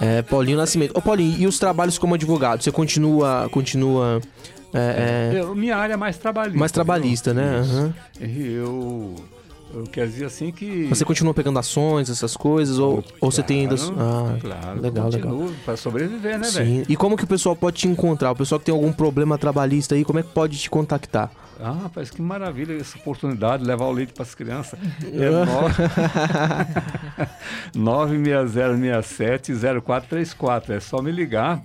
É, Paulinho Nascimento. Ô, Paulinho, e os trabalhos como advogado? Você continua. continua é, é, Eu- minha área é mais trabalhista. mais trabalhista, né? Aham. Eu, eu quero dizer assim que. Você continua pegando ações, essas coisas? Ou, ou você tem ainda. Ah, claro, legal, legal. Pra sobreviver, né, Sim. velho? E como que o pessoal pode te encontrar? O pessoal que tem algum problema trabalhista aí, como é que pode te contactar? Ah, rapaz, que maravilha essa oportunidade de levar o leite para as crianças. É no- 96067-0434. É só me ligar.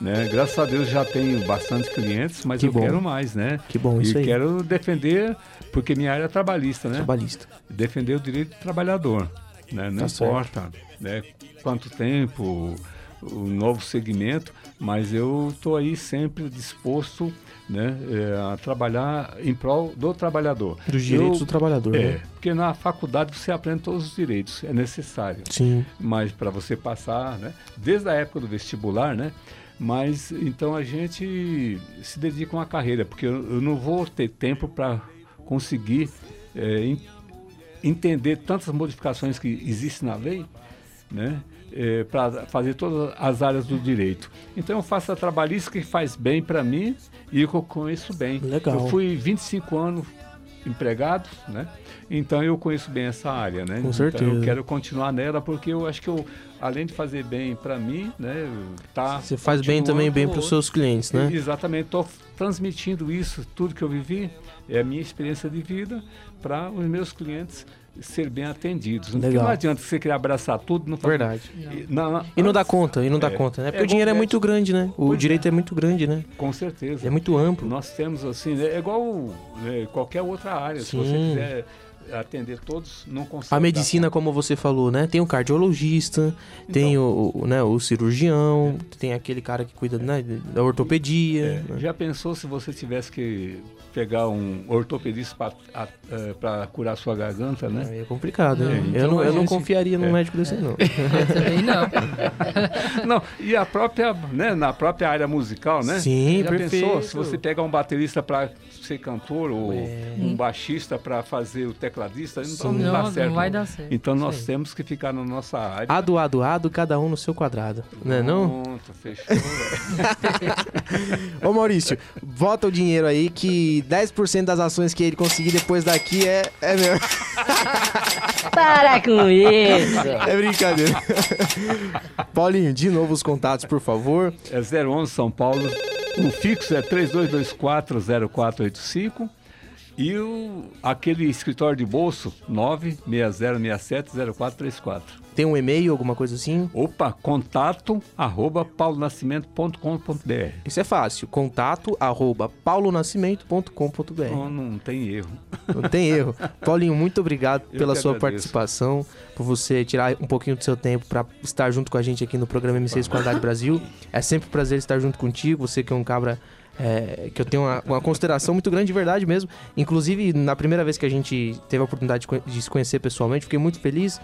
Né? Graças a Deus já tenho bastante clientes, mas Que eu bom. quero mais, né? Que bom, e isso aí. quero defender, porque minha área é trabalhista, né? Trabalhista. Defender o direito do trabalhador. Né? Não Tá importa né? quanto tempo, o novo segmento, mas eu estou aí sempre disposto né, eh, a trabalhar em prol do trabalhador. Dos direitos Eu- do trabalhador, É, né? porque na faculdade você aprende todos os direitos, é necessário. Sim. Mas para você passar, né, desde a época do vestibular, né, mas então a gente se dedica a uma carreira, porque eu, eu não vou ter tempo para conseguir eh, en- entender tantas modificações que existem na lei, né? para fazer todas as áreas do direito. Então eu faço a trabalhista que faz bem para mim e que eu conheço bem. Legal. Eu fui 25 anos empregado, né? Então eu conheço bem essa área, né? Com Então certeza. eu quero continuar nela porque eu acho que eu, além de fazer bem para mim, né? Tá Você faz bem também bem para os seus clientes, né? Exatamente, estou transmitindo isso, tudo que eu vivi, é a minha experiência de vida para os meus clientes ser bem atendidos. Porque Legal. não adianta você querer abraçar tudo, não fazer- Verdade. E, não, E não dá conta, e não dá É. conta, né? Porque É o dinheiro é muito grande, né? O Pois direito é. muito grande, né? Com certeza. É muito amplo. Nós temos assim, né, é igual né, qualquer outra área. Se você Sim. quiser atender todos, não consegue. A medicina, como você falou, né? Tem o cardiologista, tem o, o, né, o cirurgião, tem aquele cara que cuida né, da ortopedia. conta. né? Já pensou se você tivesse que pegar um ortopedista para curar sua garganta, né? É complicado, né? É, eu, não, eu não gente- confiaria num é. médico desse, não. Também não. Não, e a própria, né, na própria área musical, né? Sim, Já perfeito. pensou se você pegar um baterista para ser cantor ou um baixista para fazer o tecladista, então Sim. não, dá Não, certo. não vai dar certo. Então nós Sim. temos que ficar na nossa área. Ado, ado, ado, cada um no seu quadrado. Não é não? Pronto, fechou. Ô Maurício, bota o dinheiro aí que 10% das ações que ele conseguir depois daqui é, é meu. Para com isso! É brincadeira. Paulinho, de novo os contatos, por favor. É 011 São Paulo. O fixo é 32240485. E o, aquele escritório de bolso, 960670434. Tem um e-mail, alguma coisa assim? Opa, contato arroba paulonascimento.com.br. Isso é fácil. Contato arroba paulonascimento.com.br. Não, não tem erro. Não tem erro. Paulinho, muito obrigado Eu pela sua agradeço. participação, por você tirar um pouquinho do seu tempo para estar junto com a gente aqui no programa M6 Qualidade Brasil. É sempre um prazer estar junto contigo, você que é um cabra é, que eu tenho uma, uma consideração muito grande de verdade mesmo. Inclusive, na primeira vez que a gente teve a oportunidade de, de se conhecer pessoalmente, fiquei muito feliz.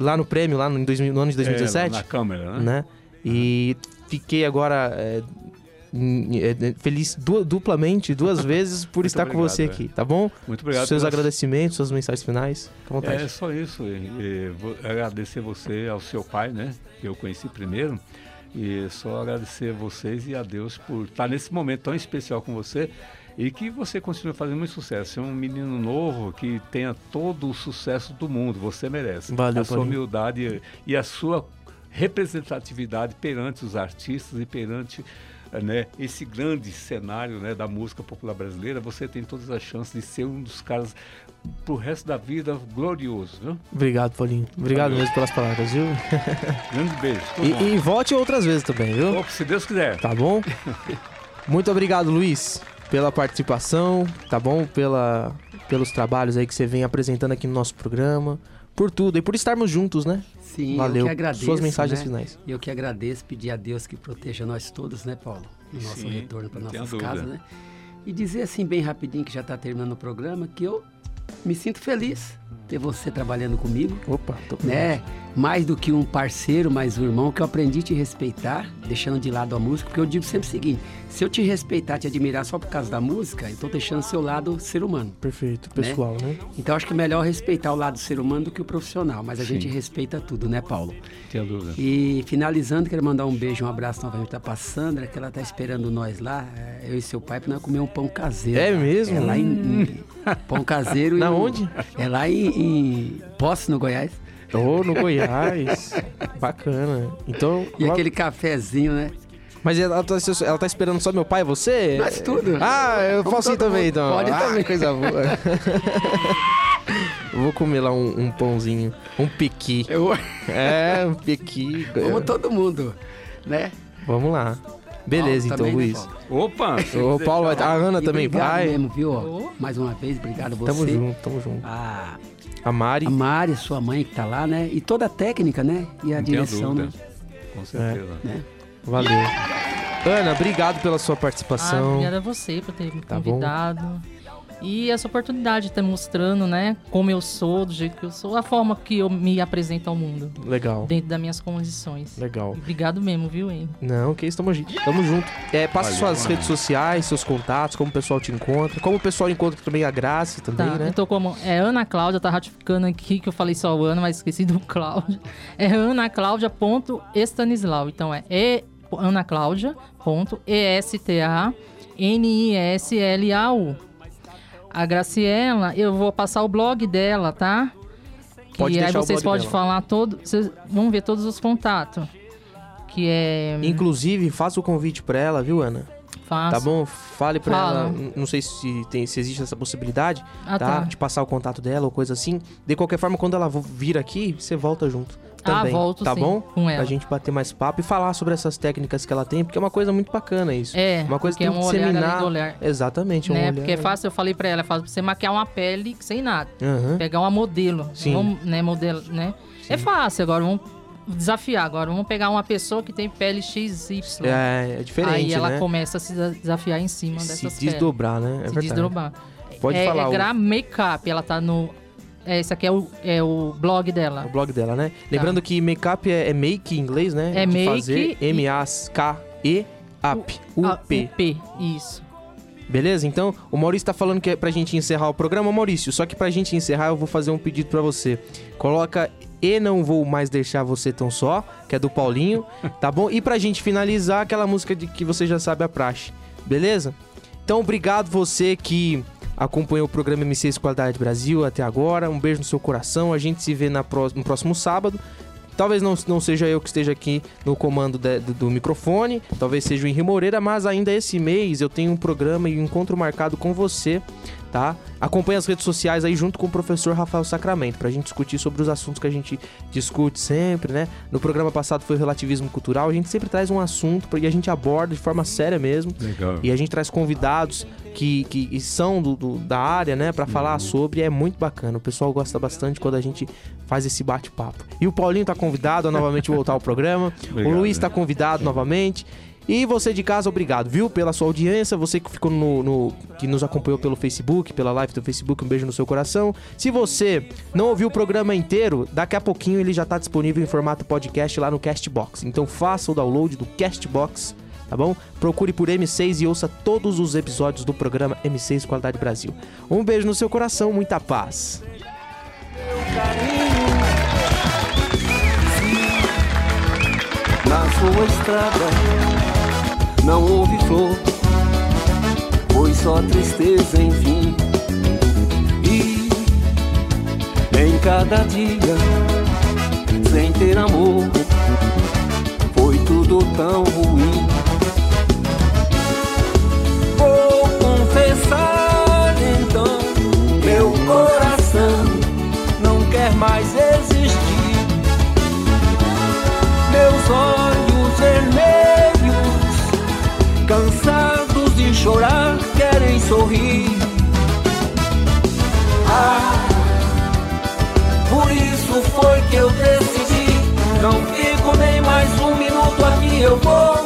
Lá no prêmio, lá no, 2000 no ano de 2017. É, na câmera, né? né? E fiquei agora é, em- é, feliz du- duplamente, duas vezes, por Muito estar com obrigado, você é. aqui, tá bom? Muito obrigado Seus pelas- agradecimentos, suas mensagens finais. Fica à vontade. É só isso. E, e agradecer você ao seu pai, né? Que eu conheci primeiro. E só agradecer a vocês e a Deus por estar nesse momento tão especial com você e que você continue fazendo muito sucesso. Você é um menino novo que tenha todo o sucesso do mundo. Você merece. Valeu, a sua Paulinho. humildade e a sua representatividade perante os artistas e perante eh, né, esse grande cenário né, da música popular brasileira, você tem todas as chances de ser um dos caras pro resto da vida glorioso, viu? Obrigado, Paulinho. Obrigado Valeu. mesmo pelas palavras, viu? Grande beijo. E, e volte outras vezes também, viu? Opa, se Deus quiser. Tá bom? Muito obrigado, Luiz, pela participação, tá bom? Pela, pelos trabalhos aí que você vem apresentando aqui no nosso programa. Por tudo e por estarmos juntos, né? Sim, Valeu. eu que agradeço. Suas mensagens né? finais. Eu que agradeço, pedir a Deus que proteja nós todos, né, Paulo? No nosso Sim, retorno para nossas casas, né? E dizer assim, bem rapidinho, que já está terminando o programa, que eu me sinto feliz ter você trabalhando comigo. Opa, tô né? Mais do que um parceiro, mais um irmão, que eu aprendi a te respeitar, deixando de lado a música, porque eu digo sempre o seguinte: se eu te respeitar, te admirar só por causa da música, eu tô deixando o seu lado ser humano. Perfeito, pessoal, né? Então acho que é melhor respeitar o lado ser humano do que o profissional, mas a Sim. gente respeita tudo, né, Paulo? Tenha dúvida. E finalizando, quero mandar um beijo, um abraço novamente pra Sandra, que ela tá esperando nós lá, é, eu e seu pai, pra nós comer um pão caseiro. É mesmo? É lá em, em- pão caseiro. Na em- onde? É lá em, em Poço, no Goiás. Ô, no Goiás. Bacana. Então. E aquele cafezinho, né? Mas ela tá, ela tá esperando só meu pai e você? Nós tudo. Ah, eu Vamos faço assim também, mundo. então. Pode ah, também. coisa boa. Vou comer lá um, um pãozinho, um piqui. Eu- É, um piqui. Vamos todo mundo, né? Vamos lá. Beleza, Paulo então, né, Luiz. Opa! O Paulo, vai- a Ana E também vai. mesmo, viu? Mais uma vez, obrigado a você. Tamo junto, tamo junto. A, A Mari. a Mari, sua mãe que tá lá, né? E toda a técnica, né? E a Não direção, né? Com certeza. né? Valeu. Ana, obrigado pela sua Ah, participação. obrigada a você por ter me Tá bom. E essa oportunidade de estar mostrando, né, como eu sou, do jeito que eu sou, a forma que eu me apresento ao mundo. Legal. Dentro das minhas condições. Legal. Obrigado mesmo, viu, hein? Não, que isso, tamo, tamo junto. É, passa Valeu, suas Ana. redes sociais, seus contatos, como o pessoal te encontra, como o pessoal encontra também a Graça também, Tá, né? então como é Ana Cláudia, tá ratificando aqui que eu falei só o Ana, mas esqueci do Cláudio. É anacláudia.estanislau. Então é e anacláudia.estanislau. A Graciela, eu vou passar o blog dela, tá? Pode aí deixar o vocês podem dela. falar todo, vocês vão ver todos os contatos. Que é Inclusive, faça o convite pra ela, viu, Ana? Faço. Tá bom? Fale pra Fala. ela. Não sei se, tem, se existe essa possibilidade, Ah, tá? tá. De passar o contato dela ou coisa assim. De qualquer forma, quando ela vir aqui, você volta junto. Ah, Também, volto tá sim, bom? com ela. Pra gente bater mais papo e falar sobre essas técnicas que ela tem, porque é uma coisa muito bacana isso. É, uma coisa que é um disseminar. olhar. Exatamente, é um né? olhar. Porque é fácil, eu falei pra ela, é fácil você maquiar uma pele sem nada. Aham. Pegar uma modelo. Sim. Vamos, né, modelo, né? É fácil, agora vamos desafiar. Agora vamos pegar uma pessoa que tem pele XY. É, é diferente, Aí ela né? começa a se desa- desafiar em cima Se dessas peles. desdobrar, né? É se verdade. desdobrar. Pode é, falar É o- Makeup, ela tá no... É, esse aqui é o, é o blog dela. O blog dela, né? Lembrando que make-up é, é make em inglês, né? É De make fazer M-A-K-E up. U-P. P, isso. Beleza? Então, o Maurício tá falando que é pra gente encerrar o programa. Maurício, só que pra gente encerrar, eu vou fazer um pedido pra você. Coloca E Não Vou Mais Deixar Você Tão Só, que é do Paulinho, tá bom? E pra gente finalizar, aquela música de que você já sabe a praxe. Beleza? Então, obrigado você que acompanhou o programa M6 Qualidade Brasil até agora. Um beijo no seu coração. A gente se vê na pró- no próximo sábado. Talvez não, não seja eu que esteja aqui no comando de- do, do microfone, talvez seja o Henri Moreira, mas ainda esse mês eu tenho um programa e um encontro marcado com você, tá? Acompanhe as redes sociais aí junto com o professor Rafael Sacramento, pra gente discutir sobre os assuntos que a gente discute sempre, né? No programa passado foi o relativismo cultural, a gente sempre traz um assunto e a gente aborda de forma séria mesmo. Legal. E a gente traz convidados que, que são do, do- da área, né, Pra falar sobre. É muito bacana. O pessoal gosta bastante quando a gente faz esse bate-papo. E o Paulinho tá convidado a novamente voltar ao programa. Obrigado, o Luiz né? tá convidado novamente. E você de casa, obrigado, viu? Pela sua audiência. Você que ficou no, no- que nos acompanhou pelo Facebook, pela live do Facebook, um beijo no seu coração. Se você não ouviu o programa inteiro, daqui a pouquinho ele já tá disponível em formato podcast lá no Castbox. Então faça o download do Castbox tá bom? Procure por M6 e ouça todos os episódios do programa M6 Qualidade Brasil. Um beijo no seu coração, muita paz. Na sua estrada não houve flor, foi só tristeza, enfim. E em cada dia, sem ter amor, foi tudo tão ruim. Sorrir. Ah, por isso foi que eu decidi. Não fico nem mais um minuto aqui, eu vou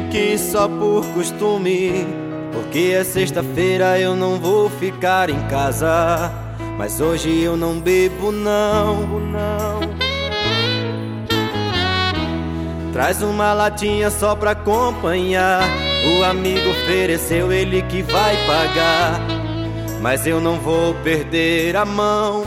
aqui só por costume. Porque é sexta-feira eu não vou ficar em casa. Mas hoje eu não bebo, não. Traz uma latinha só pra acompanhar. O amigo ofereceu, ele que vai pagar. Mas eu não vou perder a mão.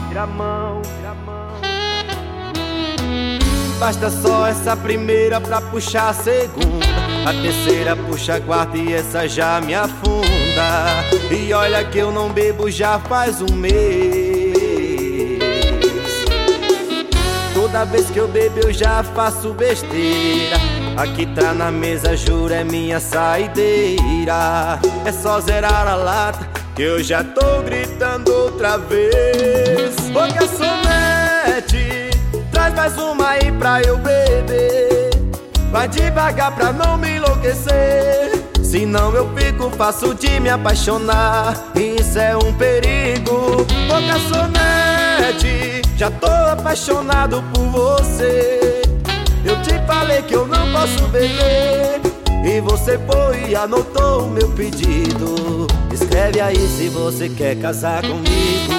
Basta só essa primeira pra puxar a segunda. A terceira puxa a quarta e essa já me afunda. E olha que eu não bebo já faz um mês. Toda vez que eu bebo eu já faço besteira. Aqui tá na mesa, juro, é minha saideira. É só zerar a lata que eu já tô gritando outra vez. Ô garçonete, traz mais uma aí pra eu beber. Vai devagar pra não me enlouquecer. Senão eu fico fácil de me apaixonar. Isso é um perigo. Ô garçonete, já tô apaixonado por você. Eu te falei que eu não posso beber. E você foi e anotou o meu pedido. Escreve aí se você quer casar comigo.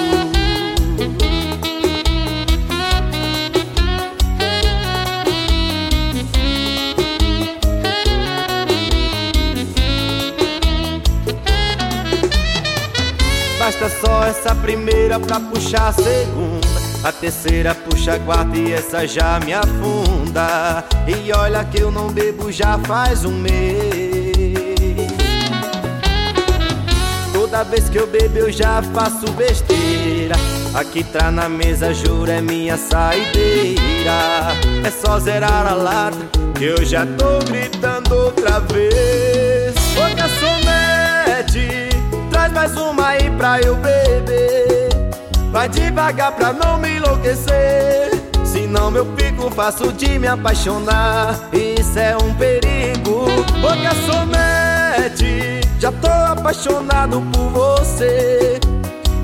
Basta só essa primeira pra puxar a segunda. A terceira puxa a quarta e essa já me afunda. E olha que eu não bebo já faz um mês. Toda vez que eu bebo eu já faço besteira. Aqui tá na mesa, juro, é minha saideira. É só zerar a lata que eu já tô gritando outra vez. Mais uma aí pra eu beber. Vai devagar pra não me enlouquecer. Senão eu fico fácil de me apaixonar. Isso é um perigo. Ô garçonete, já tô apaixonado por você.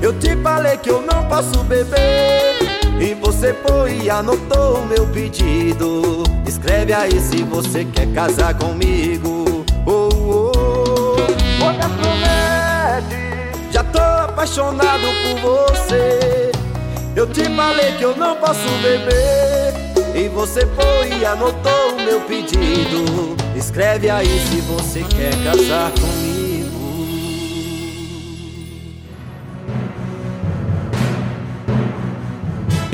Eu te falei que eu não posso beber. E você foi e anotou o meu pedido. Escreve aí se você quer casar comigo. Já tô apaixonado por você. Eu te falei que eu não posso beber. E você foi e anotou o meu pedido. Escreve aí se você quer casar comigo.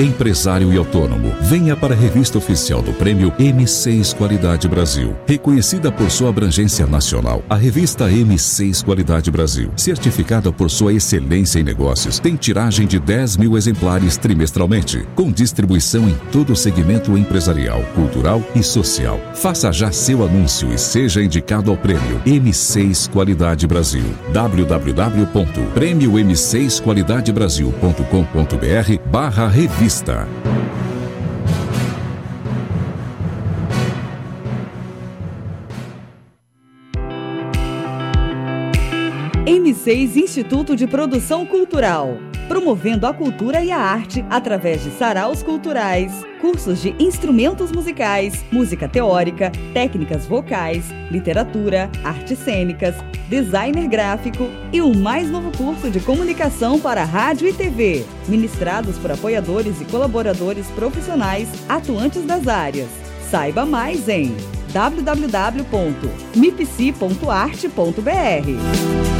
Empresário e autônomo, venha para a revista oficial do Prêmio M6 Qualidade Brasil. Reconhecida por sua abrangência nacional, a revista M6 Qualidade Brasil, certificada por sua excelência em negócios, tem tiragem de 10 mil exemplares trimestralmente, com distribuição em todo o segmento empresarial, cultural e social. Faça já seu anúncio e seja indicado ao prêmio M6 Qualidade Brasil. www.prêmio-m6qualidadebrasil.com.br barra revista. M6 Instituto de Produção Cultural. Promovendo a cultura e a arte através de saraus culturais, cursos de instrumentos musicais, música teórica, técnicas vocais, literatura, artes cênicas, designer gráfico e o mais novo curso de comunicação para rádio e TV, ministrados por apoiadores e colaboradores profissionais atuantes das áreas. Saiba mais em www.mipc.arte.br.